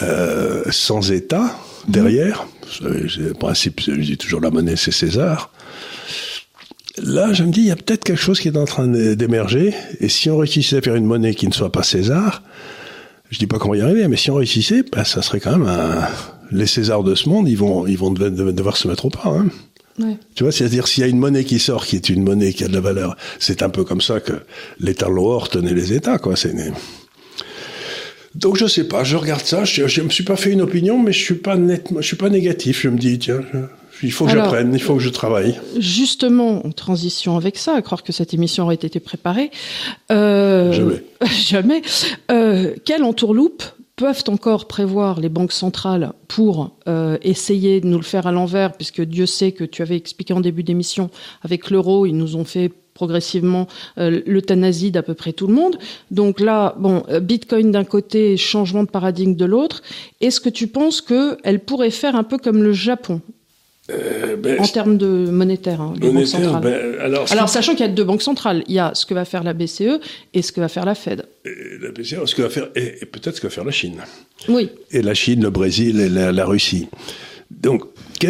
euh, sans État derrière. Le principe, je dis toujours la monnaie, c'est César. Là, je me dis, il y a peut-être quelque chose qui est en train d'émerger. Et si on réussissait à faire une monnaie qui ne soit pas César, je dis pas qu'on va y arriver, mais si on réussissait, ben, ça serait quand même un... les Césars de ce monde, ils vont, ils vont devoir se mettre au pas. Hein. Tu vois, c'est-à-dire s'il y a une monnaie qui sort, qui est une monnaie qui a de la valeur, c'est un peu comme ça que l'État Loire tenait les États, quoi. C'est donc je sais pas, je regarde ça, je, je me suis pas fait une opinion, mais je suis pas je suis pas négatif. Je me dis tiens, il faut que j'apprenne, il faut que je travaille. Justement, en transition avec ça, à croire que cette émission aurait été préparée. Euh, jamais. <laughs> jamais. Euh, quelle entourloupe peuvent encore prévoir les banques centrales pour euh, essayer de nous le faire à l'envers, puisque Dieu sait que tu avais expliqué en début d'émission, avec l'euro, ils nous ont fait progressivement euh, l'euthanasie d'à peu près tout le monde. Donc là, bon, euh, Bitcoin d'un côté, changement de paradigme de l'autre. Est-ce que tu penses qu'elle pourrait faire un peu comme le Japon? Euh, ben, en termes de monétaire, hein, ben, alors, sachant qu'il y a deux banques centrales, il y a ce que va faire la BCE et ce que va faire la Fed. la BCE, ce que va faire, et, peut-être ce que va faire la Chine. Oui. Et la Chine, le Brésil et la, Russie. Donc,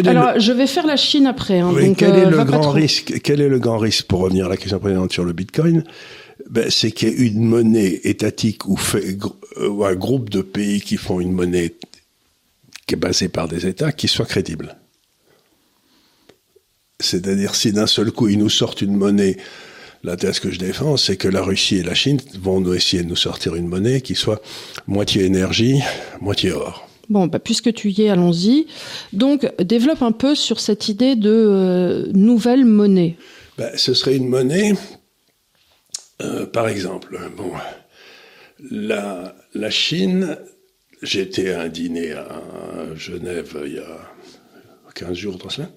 Alors, je vais faire la Chine après. Hein, oui, donc, quel est euh, le grand trop. risque Quel est le grand risque pour revenir à la question précédente sur le Bitcoin ben, c'est qu'il y ait une monnaie étatique ou, fait, euh, ou un groupe de pays qui font une monnaie qui est basée par des États qui soit crédible. C'est-à-dire si d'un seul coup ils nous sortent une monnaie, la thèse que je défends, c'est que la Russie et la Chine vont nous essayer de nous sortir une monnaie qui soit moitié énergie, moitié or. Bon, bah, puisque tu y es, allons-y. Donc, développe un peu sur cette idée de euh, nouvelle monnaie. Ben, ce serait une monnaie, euh, par exemple, bon, la, la Chine, j'étais à un dîner à Genève il y a 15 jours, 3 semaines,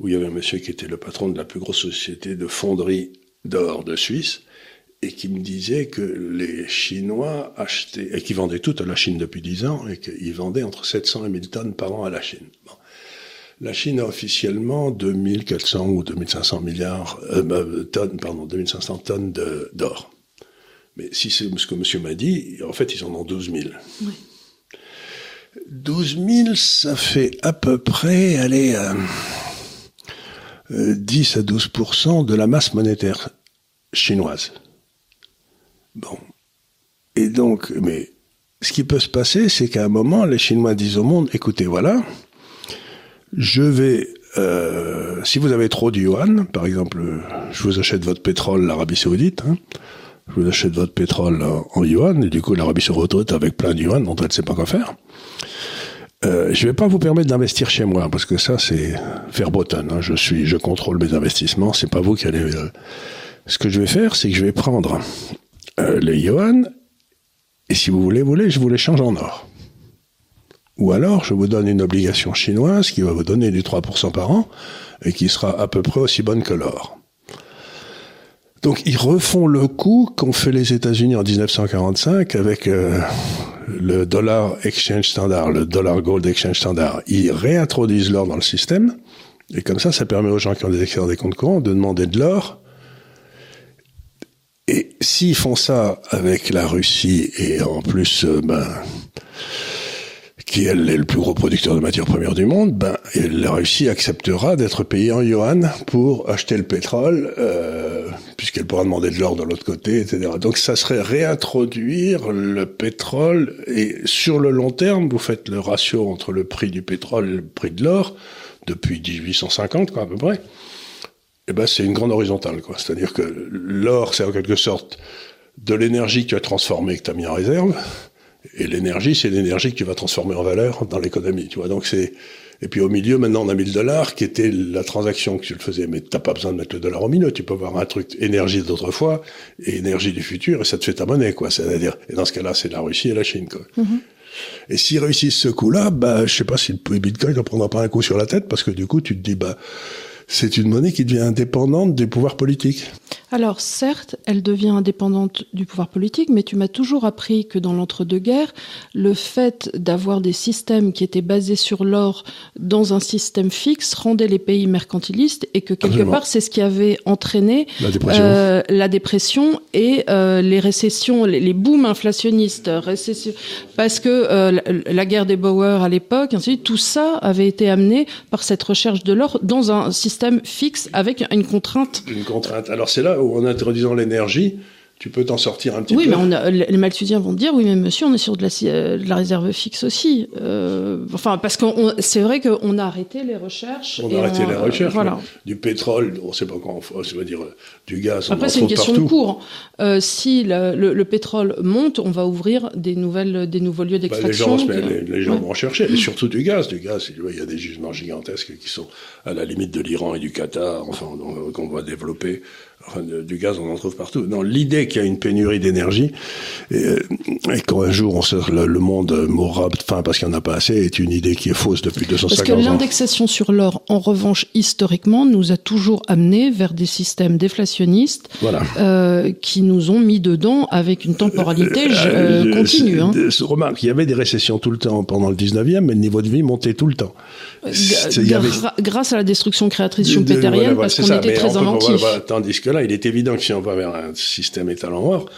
où il y avait un monsieur qui était le patron de la plus grosse société de fonderie d'or de Suisse, et qui me disait que les Chinois achetaient, et qui vendaient tout à la Chine depuis 10 ans, et qu'ils vendaient entre 700 et 1000 tonnes par an à la Chine. Bon. La Chine a officiellement 2400 ou 2500 milliards, euh, tonnes, pardon, 2500 tonnes d'or. Mais si c'est ce que monsieur m'a dit, en fait, ils en ont 12 000. Oui. 12 000, ça fait à peu près, allez, euh, euh, 10 à 12% de la masse monétaire chinoise. Bon. Et donc, mais ce qui peut se passer, c'est qu'à un moment, les Chinois disent au monde, écoutez, voilà, je vais, euh, si vous avez trop de yuan, par exemple, je vous achète votre pétrole, l'Arabie Saoudite, hein, je vous achète votre pétrole en, yuan, et du coup, l'Arabie se retrouve avec plein de yuan elle ne sait pas quoi faire. Euh, je vais pas vous permettre d'investir chez moi parce que ça c'est faire bretonne. Hein. Je suis, je contrôle mes investissements. C'est pas vous qui allez. Euh... Ce que je vais faire, c'est que je vais prendre euh, les yuan et si vous voulez, vous voulez, je vous les change en or. Ou alors, je vous donne une obligation chinoise qui va vous donner du 3% par an et qui sera à peu près aussi bonne que l'or. Donc, ils refont le coup qu'ont fait les États-Unis en 1945 avec euh, le dollar exchange standard, le dollar gold exchange standard. Ils réintroduisent l'or dans le système et comme ça, ça permet aux gens qui ont des excédents des comptes courants de demander de l'or et s'ils font ça avec la Russie et en plus, euh, ben, qui elle est le plus gros producteur de matières premières du monde, ben, la Russie acceptera d'être payée en yuan pour acheter le pétrole, euh, puisqu'elle pourra demander de l'or de l'autre côté, etc. Donc ça serait réintroduire le pétrole et sur le long terme, vous faites le ratio entre le prix du pétrole et le prix de l'or depuis 1850, quoi, à peu près eh ben, c'est une grande horizontale, quoi. C'est-à-dire que l'or, c'est en quelque sorte de l'énergie que tu as transformée, que tu as mis en réserve, et l'énergie, c'est l'énergie que tu vas transformer en valeur dans l'économie, tu vois. Donc c'est, et puis au milieu, maintenant, on a mis le dollar, qui était la transaction que tu le faisais, mais t'as pas besoin de mettre le dollar au milieu, tu peux avoir un truc énergie d'autrefois et énergie du futur, et ça te fait ta monnaie, quoi. C'est-à-dire, et dans ce cas-là, c'est la Russie et la Chine, quoi. Mm-hmm. Et s'ils réussissent ce coup-là, bah, je sais pas si le Bitcoin ne prendra pas un coup sur la tête, parce que du coup, tu te dis, bah, c'est une monnaie qui devient indépendante des pouvoirs politiques. Alors certes, elle devient indépendante du pouvoir politique, mais tu m'as toujours appris que dans l'entre-deux-guerres, le fait d'avoir des systèmes qui étaient basés sur l'or dans un système fixe rendait les pays mercantilistes et que quelque Absolument. part c'est ce qui avait entraîné La dépression. euh, la dépression et euh, les récessions, les, les booms inflationnistes, récession, parce que euh, la, la guerre des Boers à l'époque, ainsi tout ça avait été amené par cette recherche de l'or dans un système fixe avec une contrainte. Une contrainte. Alors c'est là où, en introduisant l'énergie, tu peux t'en sortir un petit Oui, peu. mais on a, les Malthusiens vont dire oui, mais monsieur, on est sur de la, euh, de la réserve fixe aussi. Euh, enfin, parce que c'est vrai qu'on a arrêté les recherches. On a arrêté on- les recherches. Voilà. mais Du pétrole, on ne sait pas quand, ça veut dire euh, du gaz. Après, c'est une question partout. de cours. Euh, si le, le- le pétrole monte, on va ouvrir des nouvelles, des nouveaux lieux Bah, les d'extraction. gens, que- les, les gens Ouais. vont chercher, et surtout du gaz. Du gaz, il y a des gisements gigantesques qui sont à la limite de l'Iran et du Qatar, enfin, qu'on va développer. Enfin, du gaz, on en trouve partout. Non, l'idée qu'il y a une pénurie d'énergie et, euh, et qu'un jour on se, le, le monde mourra de faim parce qu'il n'y en a pas assez est une idée qui est fausse depuis Parce que 250 ans. l'indexation sur l'or, en revanche, historiquement, nous a toujours amené vers des systèmes déflationnistes Voilà. euh, qui nous ont mis dedans avec une temporalité euh, Euh, continue. Hein. Remarque, il y avait des récessions tout le temps pendant le 19e, mais le niveau de vie montait tout le temps. Y avait- grâce à la destruction créatrice De- de- voilà, parce qu'on ça, était très inventif. voilà, voilà, tandis que là, il est évident que si on va vers un système étalon or,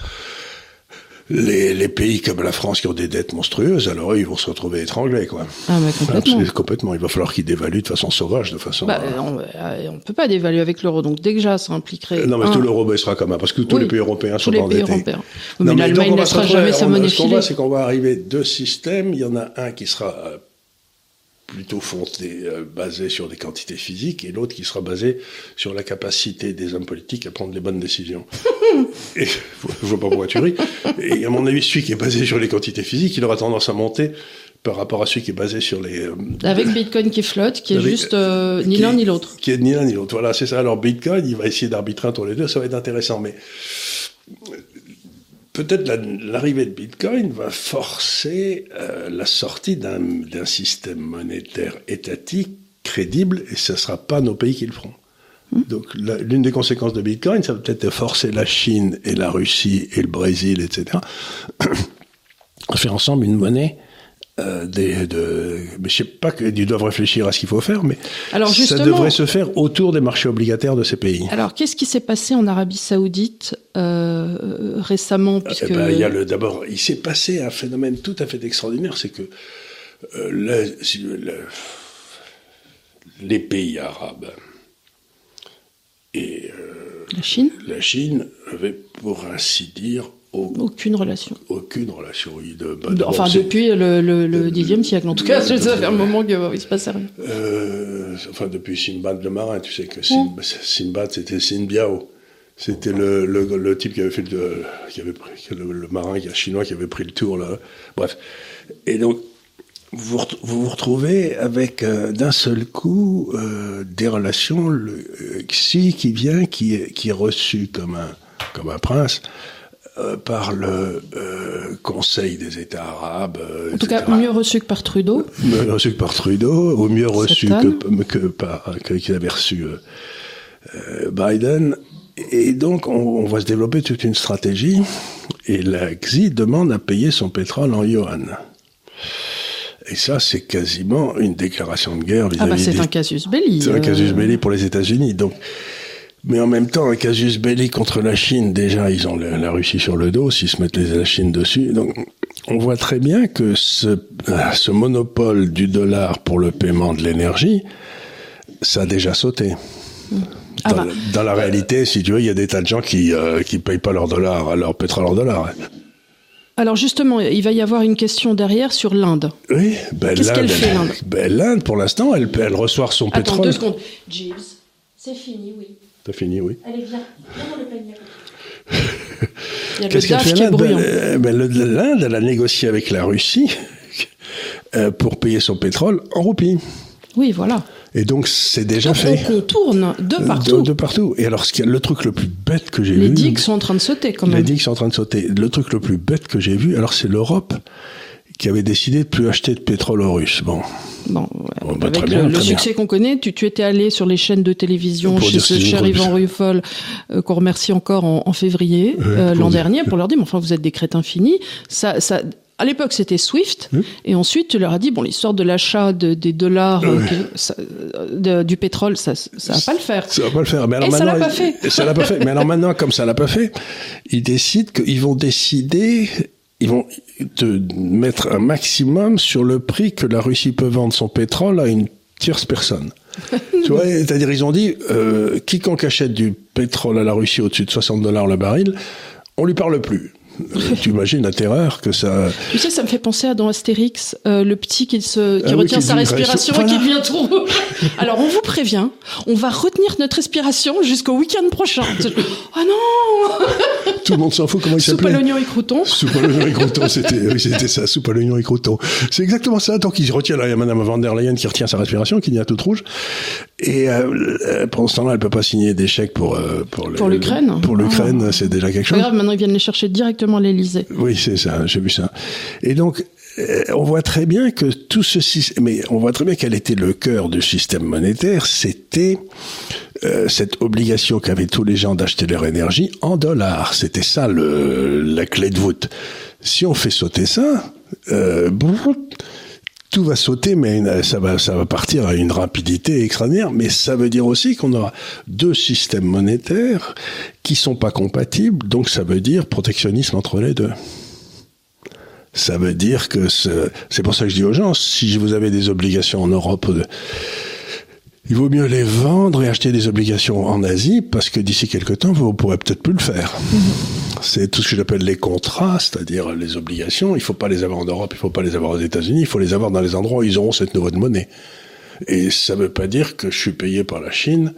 les, les, pays comme la France qui ont des dettes monstrueuses, alors eux, ils vont se retrouver étranglés, quoi. Ah, mais complètement. complètement. Il va falloir qu'ils dévaluent de façon sauvage, de façon. Bah, on, euh, on peut pas dévaluer avec l'euro, donc déjà, ça impliquerait. Non, mais tout l'euro baissera quand même, parce que tous les pays européens sont les endettés. Pays européens. mais l'Allemagne ne laissera jamais sa monnaie Ce qu'on voit, c'est qu'on va arriver deux systèmes. Il y en a un qui sera euh, plutôt fondé, euh, basé sur des quantités physiques, et l'autre qui sera basé sur la capacité des hommes politiques à prendre les bonnes décisions. <laughs> et je vois pas pourquoi tu ris. Et à mon avis, celui qui est basé sur les quantités physiques, il aura tendance à monter par rapport à celui qui est basé sur les... Euh, Avec Bitcoin qui flotte, qui est juste euh, ni l'un ni l'autre. Qui est ni l'un ni l'autre. Voilà, c'est ça. Alors Bitcoin, il va essayer d'arbitrer entre les deux, ça va être intéressant. Mais peut-être l'arrivée de Bitcoin va forcer euh, la sortie d'un système monétaire étatique crédible, et ce ne sera pas nos pays qui le feront. Hmm. Donc l'une des conséquences de Bitcoin, ça va peut-être forcer la Chine et la Russie et le Brésil, etc., <coughs> à faire ensemble une monnaie euh, des, de, mais je sais pas qu'ils doivent réfléchir à ce qu'il faut faire, mais alors ça devrait se faire autour des marchés obligataires de ces pays. Alors, qu'est-ce qui s'est passé en Arabie Saoudite euh, récemment puisque... Eh ben, il y a le d'abord, il s'est passé un phénomène tout à fait extraordinaire, c'est que euh, le, le, les pays arabes et euh, la Chine, la Chine avaient, pour ainsi dire, aucune relation. Aucune relation, oui. De, enfin, depuis le, le, 10e siècle, en tout cas, ça fait un moment qu'il ne se passe rien. Euh, enfin, depuis Sinbad le marin, tu sais que Sinbad, c'était Sinbiao. C'était le, le, type qui avait fait le, qui avait pris, le, marin chinois qui avait pris le tour, là. Bref. Et donc, vous vous, retrouvez avec euh, d'un seul coup euh, des relations, le Xi qui vient, qui est, qui est reçu comme un, comme un prince, euh, par le euh, Conseil des États arabes. Euh, en tout cas, mieux reçu que par Trudeau. Mieux reçu que par Trudeau, ou mieux reçu que, que, par qu'il avait reçu Biden. Et donc, on, on, voit se développer toute une stratégie. Et la XI demande à payer son pétrole en yuan. Et ça, c'est quasiment une déclaration de guerre vis-à-vis. Ah bah c'est un casus belli. C'est un casus belli pour les États-Unis. Donc, mais en même temps, un casus belli contre la Chine, déjà, ils ont la, Russie sur le dos, s'ils se mettent les, la Chine dessus. Donc, on voit très bien que ce, ce monopole du dollar pour le paiement de l'énergie, ça a déjà sauté. Ah dans, bah. dans, la réalité, si tu veux, il y a des tas de gens qui euh, qui payent pas leur dollar, leur pétrole en dollar. Alors justement, il va y avoir une question derrière sur l'Inde. Oui, ben qu'est-ce qu'elle fait l'Inde? ben, L'Inde, pour l'instant, elle, elle reçoit son Attends, pétrole. deux secondes. Jeeves, c'est fini, oui. T'as fini, oui. Allez, viens. Viens dans le panier. Qu'est-ce qu'elle fait l'Inde ben, ben L'Inde, elle a négocié avec la Russie <laughs> euh, pour payer son pétrole en roupies. Oui, voilà. Et donc, c'est déjà fait. On tourne de partout. De, partout. Et alors, ce le truc le plus bête que j'ai vu. Les digues sont en train de sauter, quand même. Les digues sont en train de sauter. Le truc le plus bête que j'ai vu, alors, c'est l'Europe qui avait décidé de plus acheter de pétrole aux Russes. Bon. Bon, bah, avec le, succès qu'on connaît, tu, tu, étais allé sur les chaînes de télévision chez ce cher Yvan Ruffol, euh, qu'on remercie encore en, en février euh, l'an dernier, pour leur dire, mais enfin, vous êtes des crétins finis. Ça, ça, à l'époque, c'était Swift, et ensuite, tu leur as dit, bon, l'histoire de l'achat de, des dollars, euh, ça, de, du pétrole, ça, ça va pas le faire. Ça va pas le faire. Mais alors et ça l'a pas fait. Ça l'a pas fait. Mais alors <laughs> maintenant, comme ça l'a pas fait, ils décident qu'ils vont décider ils vont te mettre un maximum sur le prix que la Russie peut vendre son pétrole à une tierce personne. <laughs> tu vois, c'est-à-dire ils ont dit euh, quiconque achète du pétrole à la Russie au-dessus de 60 dollars le baril, on lui parle plus. Euh, tu imagines la terreur que ça. Tu sais, ça me fait penser à dans Astérix, euh, le petit qui se qui ah retient sa respiration et qui devient trop. <laughs> Alors on vous prévient, on va retenir notre respiration jusqu'au week-end prochain. Ah non <laughs> Tout le monde s'en fout comment il s'appelait. Soupe à l'oignon et crouton. Soupe à l'oignon et crouton, c'était oui, c'était ça, soupe à l'oignon et crouton. C'est exactement ça. Donc il retient là, il y a Madame van der Leyen qui retient sa respiration, qui devient toute rouge. Et euh, pendant ce temps-là, elle peut pas signer des chèques pour pour pour l'Ukraine. Pour l'Ukraine, ah. c'est déjà quelque chose. Grave, maintenant ils viennent les chercher directement Oui, c'est ça. J'ai vu ça. Et donc euh, on voit très bien que tout ce système, mais on voit très bien quel était le cœur du système monétaire, c'était euh, cette obligation qu'avaient tous les gens d'acheter leur énergie en dollars. C'était ça le, la clé de voûte. Si on fait sauter ça, euh, tout va sauter, mais ça va, partir à une rapidité extraordinaire. Mais ça veut dire aussi qu'on aura deux systèmes monétaires qui sont pas compatibles. Donc ça veut dire protectionnisme entre les deux. Ça veut dire que c'est pour ça que je dis aux gens, si vous avez des obligations en Europe, il vaut mieux les vendre et acheter des obligations en Asie parce que d'ici quelques temps, vous pourrez peut-être plus le faire. Mm-hmm. C'est tout ce que j'appelle les contrats, c'est-à-dire les obligations. Il faut pas les avoir en Europe, il faut pas les avoir aux États-Unis, il faut les avoir dans les endroits où ils auront cette nouvelle monnaie. Et ça ne veut pas dire que je suis payé par la Chine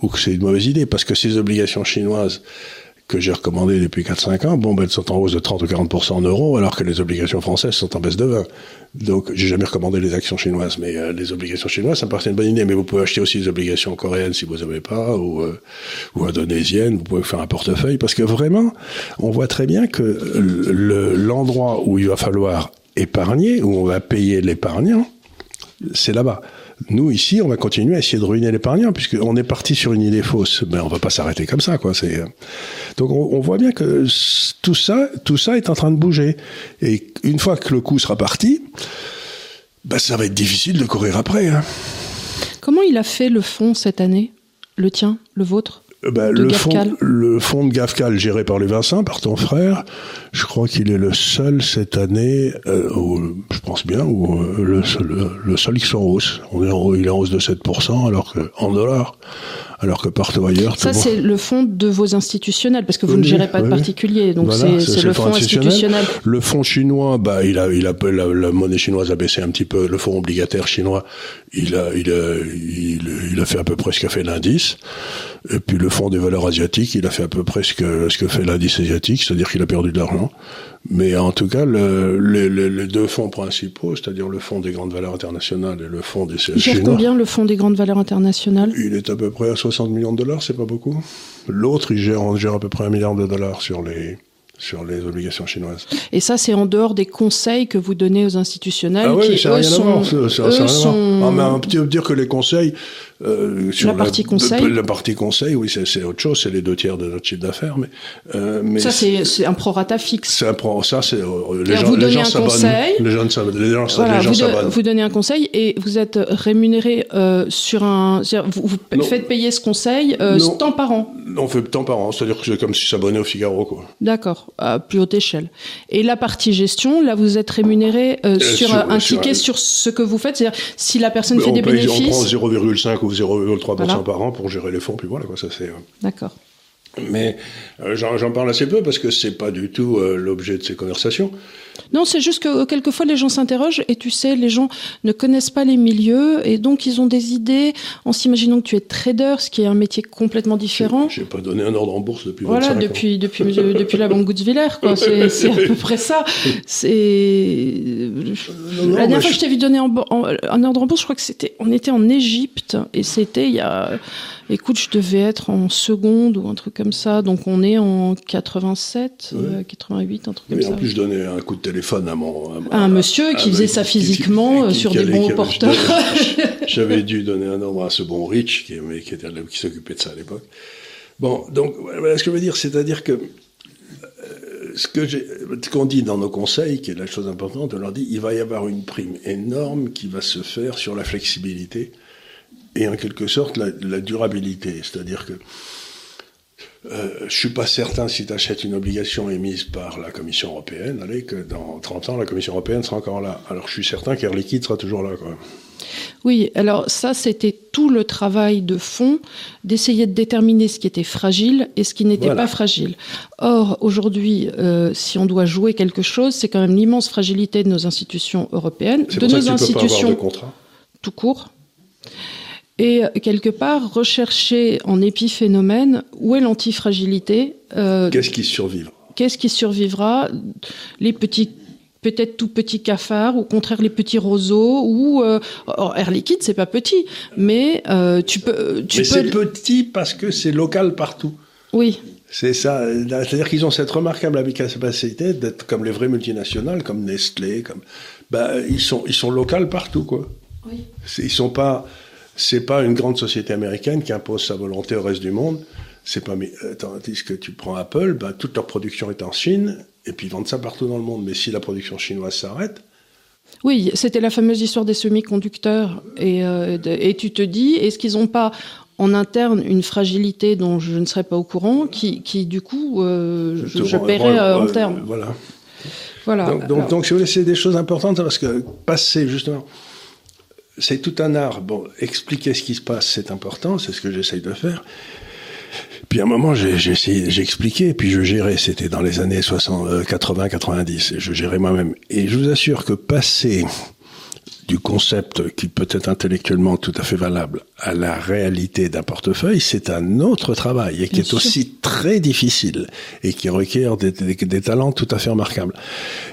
ou que c'est une mauvaise idée, parce que ces obligations chinoises que j'ai recommandées depuis 4-5 ans, bon, ben, elles sont en hausse de 30 ou 40% en euros, alors que les obligations françaises sont en baisse de 20. Donc, j'ai jamais recommandé les actions chinoises, mais euh, les obligations chinoises, ça me paraît une bonne idée. Mais vous pouvez acheter aussi des obligations coréennes si vous n'avez pas, ou, euh, ou indonésiennes, vous pouvez faire un portefeuille, parce que vraiment, on voit très bien que l'endroit où il va falloir épargner, où on va payer l'épargnant, c'est là-bas. Nous, ici, on va continuer à essayer de ruiner l'épargnant, puisqu'on est parti sur une idée fausse. Mais on va pas s'arrêter comme ça, quoi. Euh. Donc, on, voit bien que tout ça, tout ça est en train de bouger. Et une fois que le coup sera parti, bah, ça va être difficile de courir après. Hein. Comment il a fait le fond cette année? Le tien? Le vôtre? Bah, le, fonds, le fonds de GAFCAL géré par les Vincent, par ton frère, je crois qu'il est le seul cette année, euh, je pense bien, ou euh, le, le, seul qui soit en hausse. On est il est en hausse de 7%, alors que en dollars alors que partout ailleurs. Ça, c'est le fonds de vos institutionnels, parce que vous ne gérez pas de particuliers, donc c'est le fonds institutionnel. Le fonds chinois, bah, il a, il a, la, la, monnaie chinoise a baissé un petit peu. Le fonds obligataire chinois, il a, il a, il, il a fait à peu près ce qu'a fait l'indice. Et puis le fonds des valeurs asiatiques, il a fait à peu près ce que, ce que fait l'indice asiatique, c'est-à-dire qu'il a perdu de l'argent. Mais en tout cas, le, les, deux fonds principaux, c'est-à-dire le fonds des grandes valeurs internationales et le fonds des CSG. Il gère combien le fonds des grandes valeurs internationales? Il est à peu près à 60 millions de dollars, c'est pas beaucoup. L'autre, il gère, on gère à peu près un milliard de dollars sur les, sur les obligations chinoises. Et ça, c'est en dehors des conseils que vous donnez aux institutionnels ah oui, qui, eux, sont, eux sont... Ah, mais on peut dire que les conseils, euh, sur la partie conseil. La partie conseil, oui, c'est autre chose, c'est les deux tiers de notre chiffre d'affaires, mais, euh, mais ça c'est un prorata fixe. C'est un pro, ça c'est euh, les, gens, les gens s'abonnent. Les gens. Voilà, vous, vous, donnez un conseil et vous êtes rémunéré sur un, vous, vous faites payer ce conseil temps par an. On fait temps par an, c'est-à-dire que c'est comme si s'abonnait au Figaro, quoi. D'accord, à plus haute échelle. Et la partie gestion, là, vous êtes rémunéré sur, sur, un ticket sur ce que vous faites, c'est-à-dire si la personne fait des bénéfices. On prend 0,5 ou 0,3% par an pour gérer les fonds, puis voilà quoi, ça c'est. Euh. D'accord. Mais euh, j'en parle assez peu parce que c'est pas du tout euh, l'objet de ces conversations. Non, c'est juste que quelquefois les gens s'interrogent et tu sais, les gens ne connaissent pas les milieux et donc ils ont des idées en s'imaginant que tu es trader, ce qui est un métier complètement différent. J'ai pas donné un ordre en bourse depuis voilà, depuis, Depuis, depuis la banque Goutzwiller, quoi. <laughs> C'est à peu près ça. C'est la dernière fois que je t'ai vu donner un ordre en bourse, je crois que c'était, on était en Égypte et c'était il y a Écoute, je devais être en seconde ou un truc comme ça, donc on est en 87, 88, un truc comme ça. En plus, je donnais un coup de téléphone à mon. À, un monsieur qui faisait ça physiquement euh, sur des bons porteurs. <laughs> J'avais dû donner un ordre à ce bon Rich qui, qui, était, qui s'occupait de ça à l'époque. Bon, donc, voilà ce que je veux dire, c'est-à-dire que euh, ce que qu'on dit dans nos conseils, qui est la chose importante, on leur dit il va y avoir une prime énorme qui va se faire sur la flexibilité et en quelque sorte la, durabilité. C'est-à-dire que euh, je suis pas certain si tu achètes une obligation émise par la Commission européenne, allez, que dans 30 ans, la Commission européenne sera encore là. Alors je suis certain qu'Air Liquide sera toujours là. Quoi. Oui, alors ça, c'était tout le travail de fond d'essayer de déterminer ce qui était fragile et ce qui n'était pas fragile. Or, aujourd'hui, euh, si on doit jouer quelque chose, c'est quand même l'immense fragilité de nos institutions européennes, de nos institutions tout court et quelque part rechercher en épiphénomène où est l'antifragilité. Euh, qu'est-ce qui survivra? Qu'est-ce qui survivra? Les petits peut-être tout petits cafards ou au contraire les petits roseaux ou euh, air liquide c'est pas petit mais euh, tu peux tu mais c'est petit parce que c'est local partout. Oui. C'est ça. C'est-à-dire qu'ils ont cette remarquable capacité d'être comme les vraies multinationales comme Nestlé comme bah ils sont ils sont locales partout quoi. Oui. ils sont pas c'est pas une grande société américaine qui impose sa volonté au reste du monde. C'est pas, mais, tandis que tu prends Apple, bah, toute leur production est en Chine, et puis ils vendent ça partout dans le monde. Mais si la production chinoise s'arrête, oui, c'était la fameuse histoire des semi-conducteurs. Et, euh, et, tu te dis, est-ce qu'ils n'ont pas en interne une fragilité dont je ne serais pas au courant, qui, qui du coup, euh, je, paierais euh, en termes? Voilà. Voilà. Donc, donc, donc, si vous voulez, c'est des choses importantes parce que passer justement, c'est tout un art. Bon, expliquer ce qui se passe, c'est important, c'est ce que j'essaye de faire. Puis à un moment, j'ai essayé, j'ai expliqué, puis je gérais. C'était dans les années 60, 80, 90. Et je gérais moi-même. Et je vous assure que passer du concept qui peut être intellectuellement tout à fait valable à la réalité d'un portefeuille, c'est un autre travail et qui Bien est sûr. aussi très difficile et qui requiert des, des- des talents tout à fait remarquables.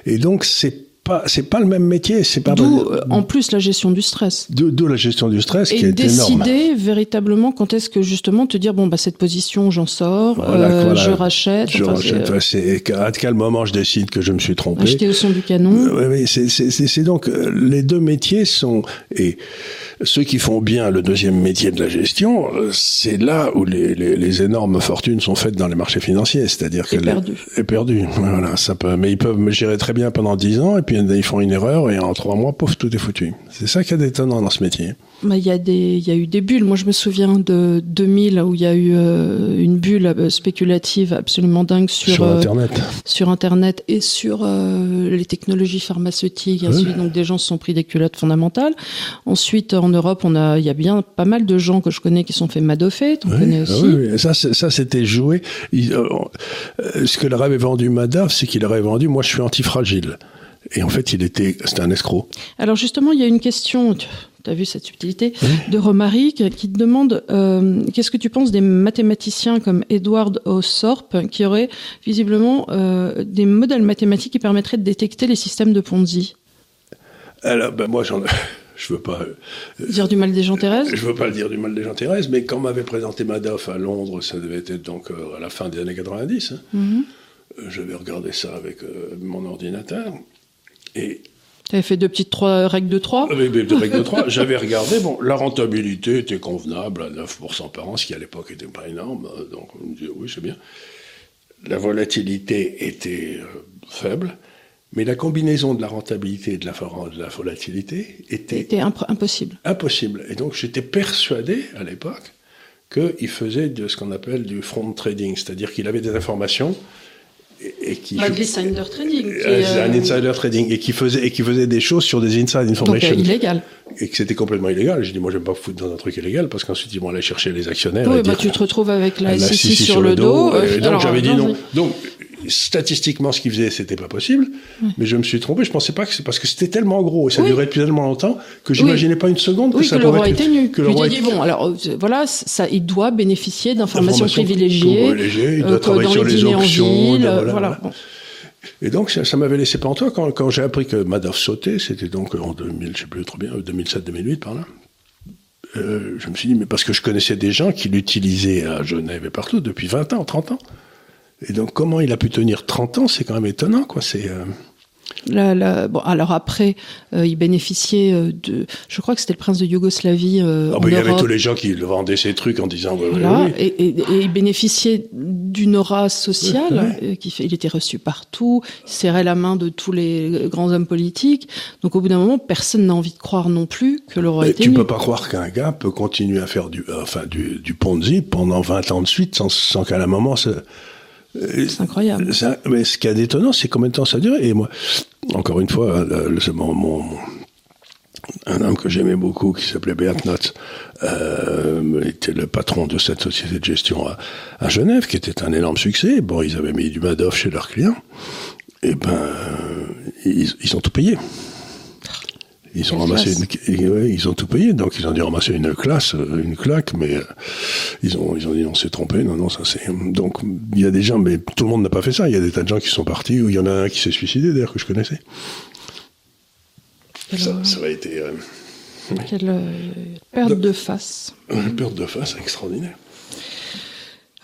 Et donc c'est pas c'est pas le même métier, c'est pas D'où, euh, en plus, la gestion du stress. d'où d'où la gestion du stress qui Et est énorme. décider véritablement quand est-ce que justement te dire bon bah cette position j'en sors, Voilà, euh, voilà. je rachète, Je enfin, rachète, c'est, euh, ouais, c'est à quel moment je décide que je me suis trompé? acheter au son du canon. Oui, oui, c'est- c'est c'est- c'est donc euh, les deux métiers sont et ceux qui font bien le deuxième métier de la gestion, euh, c'est là où les, les, les énormes fortunes sont faites dans les marchés financiers, c'est-à-dire que Et les- perdues. et perdues. <laughs> Voilà, ça peut, mais ils peuvent me gérer très bien pendant dix ans et puis ils font une erreur et en trois mois, pouf, tout est foutu. C'est ça qui est étonnant dans ce métier. Bah, Il y, a des- il y a eu des bulles. Moi, je me souviens de 2000 où il y a eu euh, une bulle euh, spéculative absolument dingue sur, Sur euh, Internet. sur Internet et sur euh, les technologies pharmaceutiques. Donc, des gens se sont pris des culottes fondamentales. Ensuite, en Europe, a, il y a bien pas mal de gens que je connais qui sont fait madoffer. Tu Oui, connais ah aussi. oui, oui. Ça, ça, c'était joué. Il- ce que leur avait vendu Madoff, c'est qu'il aurait vendu, moi, je suis antifragile. Et en fait, il était, c'était un escroc. Alors justement, il y a une question, tu as vu cette subtilité, de Romaric qui te demande euh, qu'est-ce que tu penses des mathématiciens comme Edward O'Thorpe qui auraient visiblement euh, des modèles mathématiques qui permettraient de détecter les systèmes de Ponzi? Alors, ben, moi, j'en, <laughs> je veux pas, euh, Dire du mal des gens Thérèse je veux pas le dire du mal des gens Thérèse, mais quand m'avait présenté Madoff à Londres, ça devait être donc euh, à la fin des années 90. hein, Mhm. euh, J'avais regardé ça avec mon ordinateur. Et Tu avais fait deux petites trois règles de trois mes règles de 3, <laughs> j'avais regardé, bon, la rentabilité était convenable à 9% par an, ce qui à l'époque était pas énorme. euh, Donc on me disait, oui, c'est bien. La volatilité était euh, faible, mais la combinaison de la rentabilité et de la, for- de la volatilité était imp- impossible. impossible. Et donc j'étais persuadé à l'époque qu'il faisait de ce qu'on appelle du front trading, c'est-à-dire qu'il avait des informations et, qui Bah, de l'insider trading. qui Euh, est, c'est un euh, insider trading et qui faisait et qui faisait des choses sur des inside donc information euh, illégal. et que c'était complètement illégal. J'ai dit moi je vais pas foutre dans un truc illégal parce qu'ensuite ils vont aller chercher les actionnaires. Oui, et bah, dire, tu te retrouves avec la la SEC sur, le dos. Et euh, donc j'avais dit non. Donc statistiquement ce qu'il faisait c'était pas possible, mais je me suis trompé. Je pensais pas que c'est parce que c'était tellement gros et ça Oui. durait depuis tellement longtemps que j'imaginais pas une seconde que Oui, ça pourrait être- nu. Que le roi était- bon, alors euh, voilà, ça, il doit bénéficier d'informations Informations privilégiées. il euh, doit travailler sur les options, ville, voilà, euh, voilà. Et donc, ça, ça m'avait laissé pantois quand, quand j'ai appris que Madoff sautait, c'était donc en 2000, je sais plus trop bien, 2007-2008 par là. Euh, je me suis dit, mais parce que je connaissais des gens qui l'utilisaient à Genève et partout depuis 20 ans, 30 ans. Et donc, comment il a pu tenir 30 ans, c'est quand même étonnant, quoi. C'est, euh, La- la- bon, alors après, euh, il bénéficiait euh, de. Je crois que c'était le prince de Yougoslavie. euh, ah, en bah, il y avait tous les gens qui vendaient ces trucs en disant, Voilà, oui. et, et- et il bénéficiait d'une aura sociale. Qui fait, il était reçu partout, il serrait la main de tous les grands hommes politiques. Donc au bout d'un moment, personne n'a envie de croire non plus que le roi Mais était tu nu. peux pas croire qu'un gars peut continuer à faire du, enfin, du, du Ponzi pendant 20 ans de suite sans, sans qu'à un moment, ça- C'est incroyable. Ça- mais ce qui est d'étonnant, c'est combien de temps ça dure. Et moi, encore une fois, le- le- c'est mon, mon- un homme que j'aimais beaucoup, qui s'appelait Beat Notz, euh, était le patron de cette société de gestion à, à Genève, qui était un énorme succès. Bon, ils avaient mis du Madoff chez leurs clients. Et ben, ils, ils ont tout payé. Ils ont ramassé une, et ouais, ils ont tout payé, donc ils ont dû ramasser une classe, euh, une claque, mais euh, ils ont, ils ont dit on s'est trompé, non, non, ça c'est. Donc il y a des gens, mais tout le monde n'a pas fait ça. Il y a des tas de gens qui sont partis, ou il y en a un qui s'est suicidé d'ailleurs que je connaissais. Quelle, Ça, ça a été euh, quelle, euh, perte de face. une perte de face extraordinaire.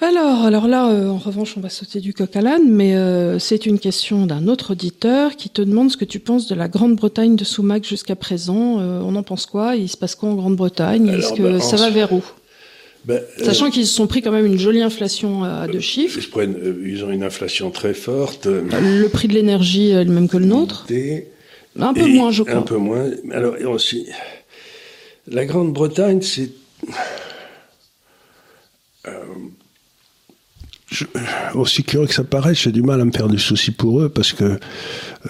Alors, alors là, euh, en revanche, on va sauter du coq à l'âne, mais euh, c'est une question d'un autre auditeur qui te demande ce que tu penses de la Grande-Bretagne de Soumac jusqu'à présent. Euh, on en pense quoi? Il se passe quoi en Grande-Bretagne? Est-ce que ben, ça va vers où? Ben, Sachant qu'ils se sont pris quand même une jolie inflation à deux chiffres. ils, prennent, ils ont une inflation très forte. euh, Le prix de l'énergie est le même que le nôtre. des- Un peu Et moins, je Un crois. peu moins. Alors, et aussi, la Grande-Bretagne, c'est. Euh, aussi curieux que ça paraît, j'ai du mal à me faire du souci pour eux parce que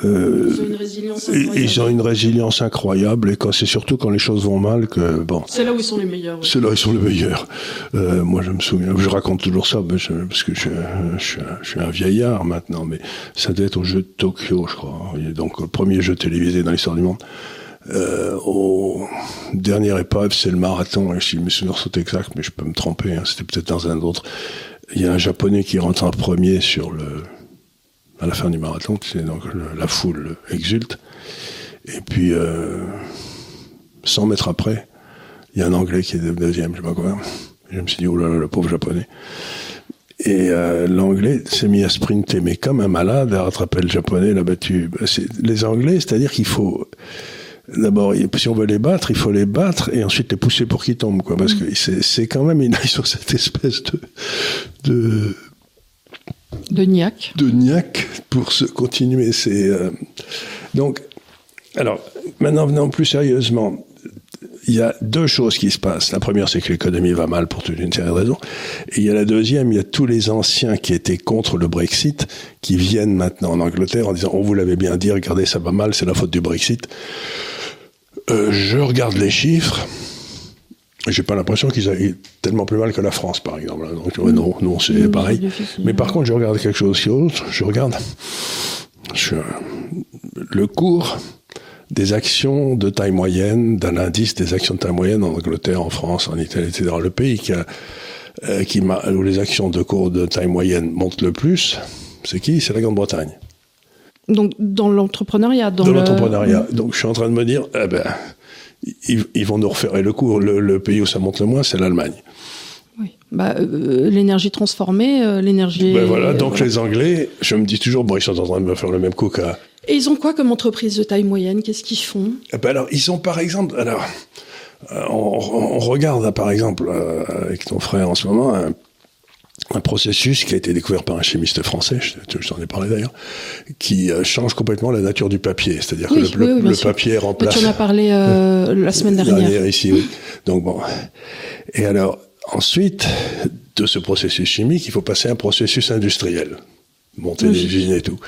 euh, ils ont une résilience incroyable. Ils ont une résilience incroyable et quand c'est surtout quand les choses vont mal que bon. C'est là où ils sont les meilleurs. C'est là où ils sont les meilleurs. Euh, moi, je me souviens, je raconte toujours ça parce que je, je, je, suis un vieillard maintenant, mais ça devait être au jeu de Tokyo, je crois. Donc le premier jeu télévisé dans l'histoire du monde. Euh, au dernière épreuve, c'est le marathon. Et je me souviens sont exact, mais je peux me tromper. Hein, C'était peut-être dans un autre. Il y a un japonais qui rentre en premier sur le à la fin du marathon. donc la foule exulte. Et puis euh, 100 mètres après, il y a un Anglais qui est deuxième, je sais pas quoi. Je me suis dit oh là là, le pauvre japonais. Et euh, l'anglais s'est mis à sprinter, mais comme un malade, à rattraper le japonais, l'a battu. Les anglais, c'est-à-dire qu'il faut D'abord, si on veut les battre, il faut les battre et ensuite les pousser pour qu'ils tombent, quoi. Parce mm. que c'est quand même une sur cette espèce de de de niaque. De niaque pour se continuer. C'est euh, donc alors maintenant venons plus sérieusement. Il y a deux choses qui se passent. La première, c'est que l'économie va mal pour toute une série de raisons. Et il y a la deuxième, il y a tous les anciens qui étaient contre le Brexit qui viennent maintenant en Angleterre en disant, on vous l'avait bien dit, regardez, ça va mal, c'est la faute du Brexit. Euh, je regarde les chiffres. J'ai pas l'impression qu'ils aillent tellement plus mal que la France, par exemple. Donc, non, non, c'est pareil. Mais par contre, je regarde quelque chose d'autre. Je regarde le cours des actions de taille moyenne, d'un indice des actions de taille moyenne en Angleterre, en France, en Italie, etc. Le pays qui a, euh, qui où les actions de cours de taille moyenne montent le plus, c'est qui? C'est la Grande-Bretagne. Donc dans l'entrepreneuriat, dans, l'entrepreneuriat. Donc je suis en train de me dire, eh ben, ils, vont nous refaire. Le coup, le, pays où ça monte le moins, c'est l'Allemagne. Oui. Bah, euh, l'énergie transformée, euh, l'énergie. Ben voilà. Donc les Anglais, je me dis toujours, bon, ils sont en train de me faire le même coup qu'à. Et ils ont quoi comme entreprise de taille moyenne? Qu'est-ce qu'ils font? Eh ben alors, ils ont par exemple, alors, euh, on, on, regarde par exemple avec ton frère en ce moment un un processus qui a été découvert par un chimiste français, je, t'en ai parlé d'ailleurs, qui euh, change complètement la nature du papier. C'est-à-dire que le, papier remplace. Tu en as parlé euh, <laughs> la semaine dernière. ici, oui. Donc bon. Et alors, ensuite de ce processus chimique, il faut passer à un processus industriel, monter des usines et tout.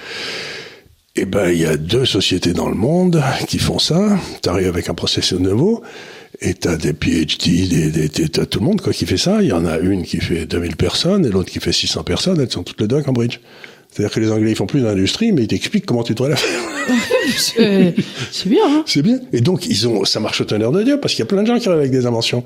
Eh ben, il y a deux sociétés dans le monde qui font ça. Tu arrives avec un processus nouveau et t'as des PhD, des, des, t'as tout le monde quoi qui fait ça. Il y en a une qui fait 2000 personnes et l'autre qui fait 600 personnes. Elles sont toutes les deux à Cambridge. C'est-à-dire que les Anglais ils font plus d'industrie, mais ils t'expliquent comment tu devrais la faire. <laughs> c'est bien. Hein c'est bien. Et donc ils ont, ça marche au tonnerre de Dieu parce qu'il y a plein de gens qui arrivent avec des inventions.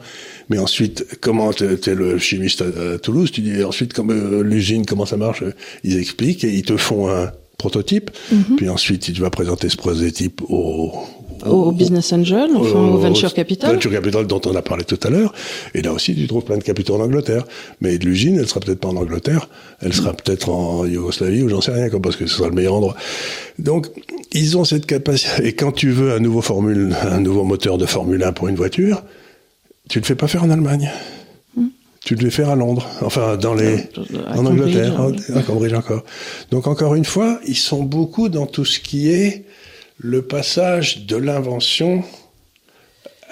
Mais ensuite, comment t'es, es le chimiste à, Toulouse, tu dis ensuite comme euh, l'usine comment ça marche, ils expliquent et ils te font un prototype. Mhm. Puis ensuite, tu vas présenter ce prototype au, au, business angel, enfin au, venture capital. Venture capital dont on a parlé tout à l'heure. Et là aussi, tu trouves plein de capitaux en Angleterre. Mais l'usine, elle sera peut-être pas en Angleterre, elle sera peut-être en Yougoslavie ou j'en sais rien, parce que ce sera le meilleur endroit. Donc, ils ont cette capacité. Et quand tu veux un nouveau formule, un nouveau moteur de Formule 1 pour une voiture, tu le fais pas faire en Allemagne. Hmm. Tu le fais faire à Londres, enfin dans les, en Angleterre, à Cambridge encore. Donc encore une fois, ils sont beaucoup dans tout ce qui est le passage de l'invention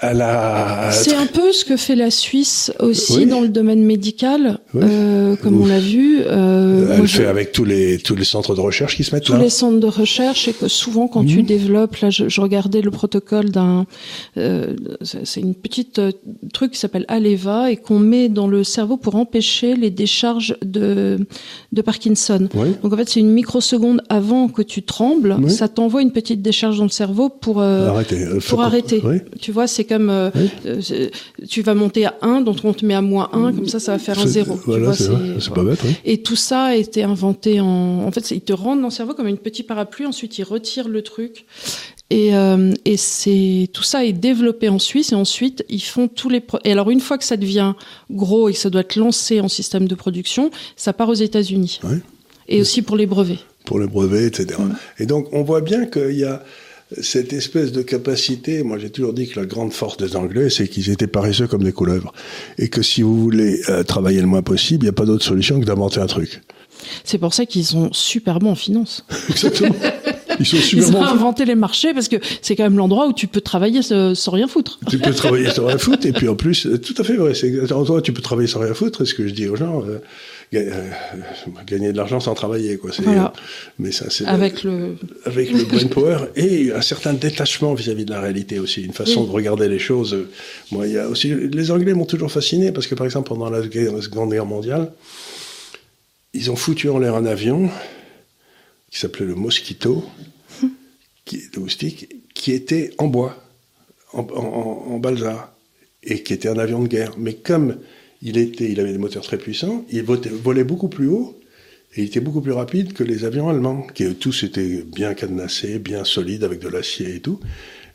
c'est un peu ce que fait la Suisse aussi dans le domaine médical, euh, comme on l'a vu. Euh, Elle fait avec tous les tous les centres de recherche qui se mettent là. Tous les centres de recherche et que souvent quand tu mhm. développes, là, je, regardais le protocole d'un, euh, c'est une petite euh, truc qui s'appelle Aleva et qu'on met dans le cerveau pour empêcher les décharges de de Parkinson. Donc en fait, c'est une microseconde avant que tu trembles, ça t'envoie une petite décharge dans le cerveau pour arrêter. pour arrêter. Tu vois, c'est comme euh, euh, tu vas monter à 1, donc on te met à moins 1, comme ça, ça va faire un 0. Voilà, c'est pas bête. Et tout ça a été inventé en... En fait, ils te rendent dans le cerveau comme une petite parapluie, ensuite ils retirent le truc. Et, euh, et c'est tout ça est développé en Suisse et ensuite ils font tous les et alors une fois que ça devient gros et que ça doit être lancé en système de production, ça part aux États-Unis. Et aussi pour les brevets. Pour les brevets, etc. Et donc on voit bien qu'il y a cette espèce de capacité, moi j'ai toujours dit que la grande force des Anglais, c'est qu'ils étaient paresseux comme des couleuvres. Et que si vous voulez euh, travailler le moins possible, il n'y a pas d'autre solution que d'inventer un truc. C'est pour ça qu'ils sont super bons en finance. <laughs> Exactement. Ils, sont super Ils ont inventé les marchés parce que c'est quand même l'endroit où tu peux travailler sans rien foutre. Tu peux travailler sans rien foutre et puis en plus, tout à fait vrai, c'est toi, tu peux travailler sans rien foutre. Et ce que je dis aux gens, euh, gagner de l'argent sans travailler, quoi. Voilà. mais ça, c'est Avec le. avec le brain power <laughs> et un certain détachement vis-à-vis de la réalité aussi, une façon Oui. de regarder les choses. Moi, il y a aussi les Anglais m'ont toujours fasciné parce que par exemple pendant la guerre- la Seconde Guerre mondiale, ils ont foutu en l'air un avion qui s'appelait le Mosquito, <laughs> qui, le moustique, qui était en bois, en, en, en balsa, et qui était un avion de guerre. Mais comme il était, il avait des moteurs très puissants, il volait, volait beaucoup plus haut et il était beaucoup plus rapide que les avions allemands, qui eux, tous étaient bien cadenassés, bien solides, avec de l'acier et tout.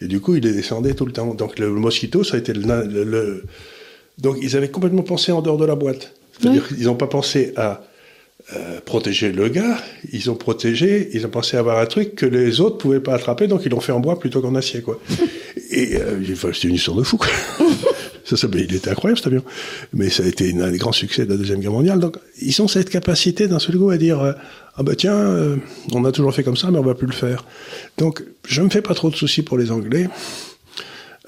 Et du coup, il les descendait tout le temps. Donc le Mosquito, ça a été le, le- le- donc ils avaient complètement pensé en dehors de la boîte. C'est-à-dire qu'ils n'ont pas pensé à euh, protéger le gars, ils ont protégé, ils ont pensé avoir un truc que les autres pouvaient pas attraper, donc ils l'ont fait en bois plutôt qu'en acier, quoi. <laughs> Et euh, enfin, c'était une histoire de fou, quoi. <laughs> ça, ça, il était incroyable cet avion, mais ça a été une- un des grands succès de la deuxième guerre mondiale. Donc ils ont cette capacité d'un seul coup à dire euh, ah bah tiens, euh, on a toujours fait comme ça, mais on va plus le faire. Donc je me fais pas trop de soucis pour les Anglais.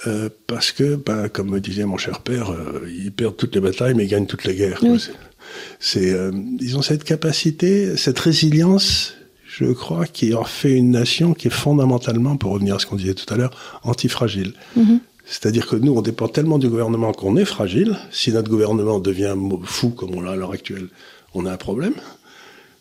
euh, parce que, ben, comme me disait mon cher père, euh, ils perdent toutes les batailles, mais ils gagnent toutes les guerres. Oui. C'est- euh, ils ont cette capacité, cette résilience, je crois, qui en fait une nation qui est fondamentalement, pour revenir à ce qu'on disait tout à l'heure, antifragile. Mhm. C'est-à-dire que nous, on dépend tellement du gouvernement qu'on est fragile. Si notre gouvernement devient fou comme on l'a à l'heure actuelle, on a un problème.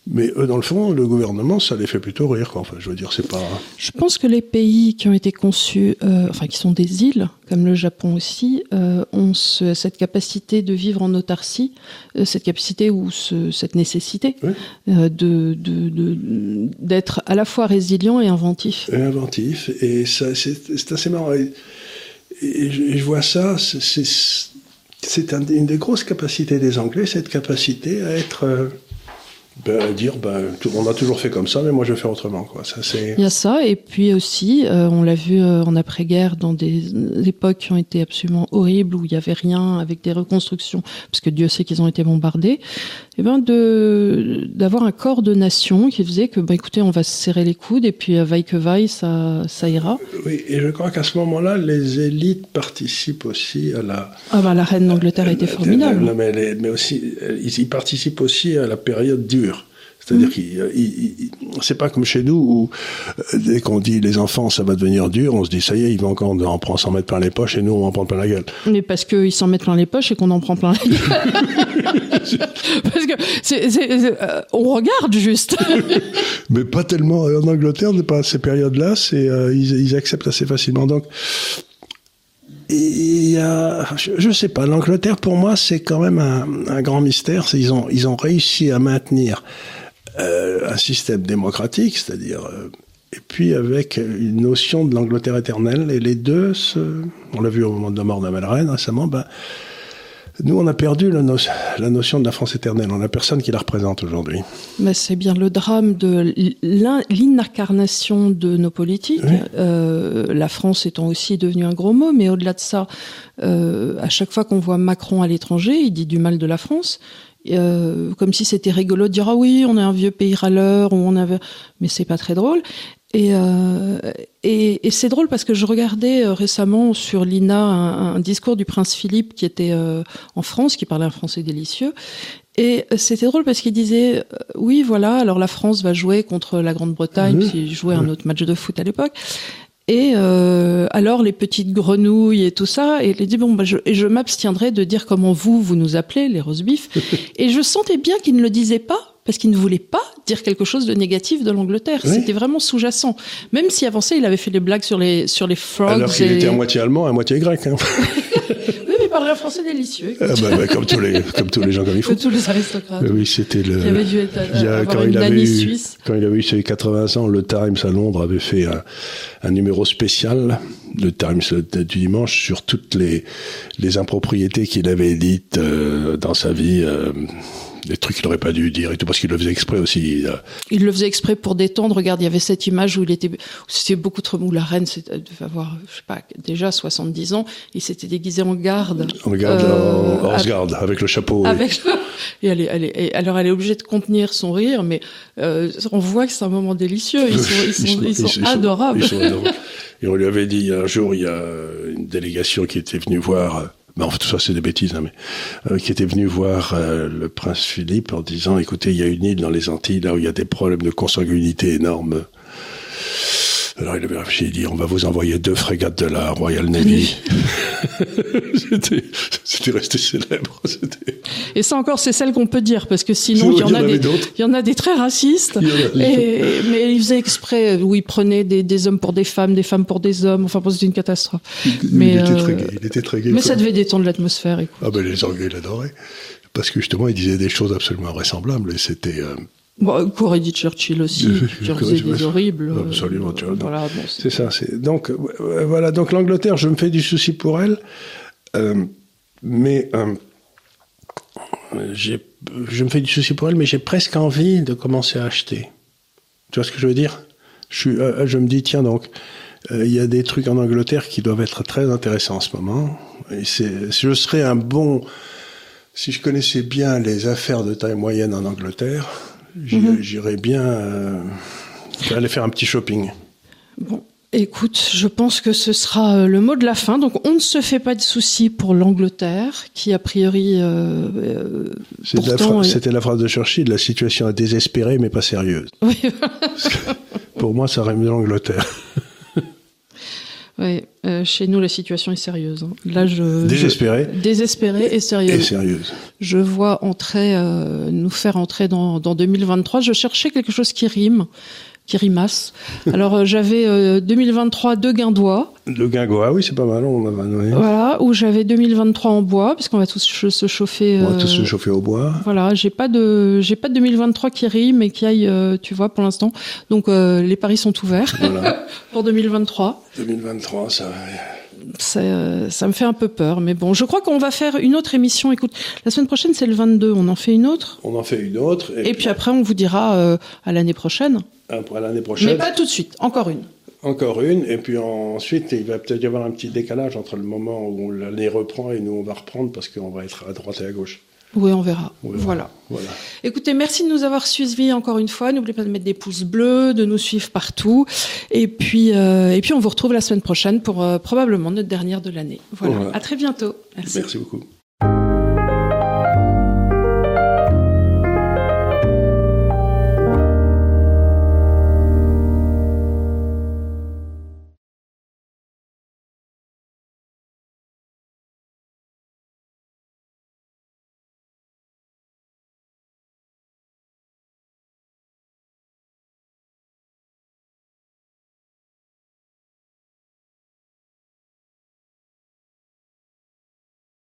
Mais eux, dans le fond, le gouvernement, ça les fait plutôt rire. Quoi. Enfin, je veux dire, c'est pas. Je pense que les pays qui ont été conçus, euh, enfin qui sont des îles, comme le Japon aussi, euh, ont ce- cette capacité de vivre en autarcie, euh, cette capacité ou ce- cette nécessité Oui. de d'être à la fois résilient et inventif. Et inventif. Et ça, c'est c'est assez marrant. Et, je, vois ça, c'est- c'est c'est un- une des grosses capacités des Anglais, cette capacité à être. euh, ben, dire, ben, on a toujours fait comme ça, mais moi je faire autrement. Quoi. Ça. Il y a ça, et puis aussi, euh, on l'a vu euh, en après-guerre dans des époques qui ont été absolument horribles, où il n'y avait rien, avec des reconstructions, parce que Dieu sait qu'ils ont été bombardés, et ben de d'avoir un corps de nation qui faisait que, ben écoutez, on va se serrer les coudes, et puis euh, vaille que vaille, ça, ça ira. Oui, et je crois qu'à ce moment-là, les élites participent aussi à la. Ah bah la reine d'Angleterre était Euh, formidable. non, mais, les- mais aussi, euh, ils, ils participent aussi à la période dure. C'est-à-dire Mm. qu'ils, euh, c'est pas comme chez nous où euh, dès qu'on dit les enfants ça va devenir dur, on se dit ça y est, ils vont encore en prendre s'en mettre plein les poches et nous on va en prendre plein la gueule. Mais parce qu'ils s'en mettent plein les poches et qu'on en prend plein la gueule. <laughs> parce que c'est, c'est- c'est- euh, on regarde juste. <laughs> Mais pas tellement en Angleterre, pas ces périodes-là, c'est euh, ils, ils acceptent assez facilement. Donc il y a, je, je sais pas, l'Angleterre pour moi c'est quand même un, un grand mystère. C'est ils ont ils ont réussi à maintenir euh, un système démocratique, c'est-à-dire euh, et puis avec une notion de l'Angleterre éternelle et les deux, se, on l'a vu au moment de la mort d'Amal Reine récemment, ben nous on a perdu la, no- la notion de la France éternelle. On a personne qui la représente aujourd'hui. Mais c'est bien le drame de l'in- l'incarnation de nos politiques. Oui. Euh, la France étant aussi devenue un gros mot, mais au-delà de ça, euh, à chaque fois qu'on voit Macron à l'étranger, il dit du mal de la France. Euh, comme si c'était rigolo de dire ah oui on est un vieux pays râleur ou on avait mais c'est pas très drôle et, euh, et, et c'est drôle parce que je regardais euh, récemment sur l'INA un, un discours du prince Philippe qui était euh, en France, qui parlait un français délicieux. Et euh, c'était drôle parce qu'il disait euh, oui voilà alors la France va jouer contre la Grande-Bretagne, qui jouait un autre match de foot à l'époque. Et euh, alors les petites grenouilles et tout ça, et il a dit bon bah je, et je m'abstiendrai de dire comment vous vous nous appelez les beef. <laughs> et je sentais bien qu'il ne le disait pas parce qu'il ne voulait pas dire quelque chose de négatif de l'Angleterre. Oui. C'était vraiment sous-jacent. Même si avant ça il avait fait des blagues sur les sur les frogs. Alors qu'il et- était à moitié allemand, à moitié grec. Hein. <laughs> Il parlait un français délicieux. Ah bah, bah, comme tous les comme tous les gens comme il <laughs> faut. Que tous les aristocrates. Euh, Oui, c'était le. Qui avait dû être, il y a- avoir quand il avait eu, quand il avait eu ses 80 ans, le Times à Londres avait fait un, un numéro spécial, le Times du dimanche, sur toutes les les impropriétés qu'il avait dites euh, dans sa vie. euh, des trucs qu'il n'aurait pas dû dire et tout parce qu'il le faisait exprès aussi. Il le faisait exprès pour détendre. Regarde, il y avait cette image où il était, c'était beaucoup trop mou. La reine devait avoir, je sais pas, déjà 70 ans. Il s'était déguisé en garde. On regarde Euh, en horse guard avec le chapeau. oui. Avec, et elle est, elle est- et alors elle est obligée de contenir son rire, mais euh, on voit que c'est un moment délicieux. Ils sont, ils sont, ils sont <laughs> adorables. ils sont adorables. Et on lui avait dit un jour, il y a une délégation qui était venue voir mais enfin tout ça c'est des bêtises, hein, mais euh, qui était venu voir euh, le prince Philippe en disant, écoutez, il y a une île dans les Antilles là où il y a des problèmes de consanguinité énormes. Alors il avait réfléchi, il dit, on va vous envoyer deux frégates de la Royal Navy. <laughs> c'était resté célèbre. Et ça encore, c'est celle qu'on peut dire, parce que sinon, il y, en, a des, il y en a des très racistes. Et, mais il faisait exprès, où il prenait des, des, hommes pour des femmes, des femmes pour des hommes. Enfin, c'était une catastrophe. Mais, il, était très gai, il était très gai. Mais ça devait détendre l'atmosphère. Ah ben les Anglais l'adoraient. Parce que justement, il disait des choses absolument vraisemblables et c'était... Euh, Bon, qu'aurait dit Churchill aussi, <laughs> qui faisait des horribles. Absolument, tu vois. Voilà, bon, c'est ça. C'est donc voilà. Donc l'Angleterre, je me fais du souci pour elle, euh, mais euh, je me fais du souci pour elle, mais j'ai presque envie de commencer à acheter. Tu vois ce que je veux dire? Je, suis, euh, je me dis tiens donc, il y a des trucs en Angleterre qui doivent être très intéressants en ce moment. Et c'est, je serais un bon, si je connaissais bien les affaires de taille moyenne en Angleterre. J'irais bien euh, aller faire un petit shopping. Bon, écoute, je pense que ce sera euh, le mot de la fin. Donc, on ne se fait pas de soucis pour l'Angleterre, qui a priori. Euh, C'était la, phrase de Churchill la situation est désespérée, mais pas sérieuse. Oui. pour moi, ça rime l'Angleterre. <laughs> Oui, euh, chez nous la situation est sérieuse. Hein. Là, je désespéré, désespéré et sérieuse. Et sérieuse. Je vois entrer, euh, nous faire entrer dans, dans 2023. Je cherchais quelque chose qui rime qui. Alors euh, j'avais 2023 euh, de guindois. De guingois, oui, c'est pas mal. On Voilà, où j'avais 2023 en bois, puisqu'on va tous se chauffer. On va tous se euh, chauffer au bois. Voilà, j'ai pas de j'ai pas de 2023 qui rime et qui aille, tu vois, pour l'instant. Donc les paris sont ouverts voilà. <laughs> pour 2023. 2023, ça. Ça, ça, me fait un peu peur, mais bon, je crois qu'on va faire une autre émission. Écoute, la semaine prochaine c'est le 22, on en fait une autre. On en fait une autre. Et, puis, après, on vous dira à l'année prochaine pour l'année prochaine. Mais pas tout de suite, encore une. Encore une, et puis ensuite, il va peut-être y avoir un petit décalage entre le moment où l'année reprend et nous, on va reprendre parce qu'on va être à droite et à gauche. Oui, on verra. Voilà. voilà. Écoutez, merci de nous avoir suivis encore une fois. N'oubliez pas de mettre des pouces bleus, de nous suivre partout. Et puis, euh, et puis on vous retrouve la semaine prochaine pour euh, probablement notre dernière de l'année. Voilà. À très bientôt. Merci beaucoup.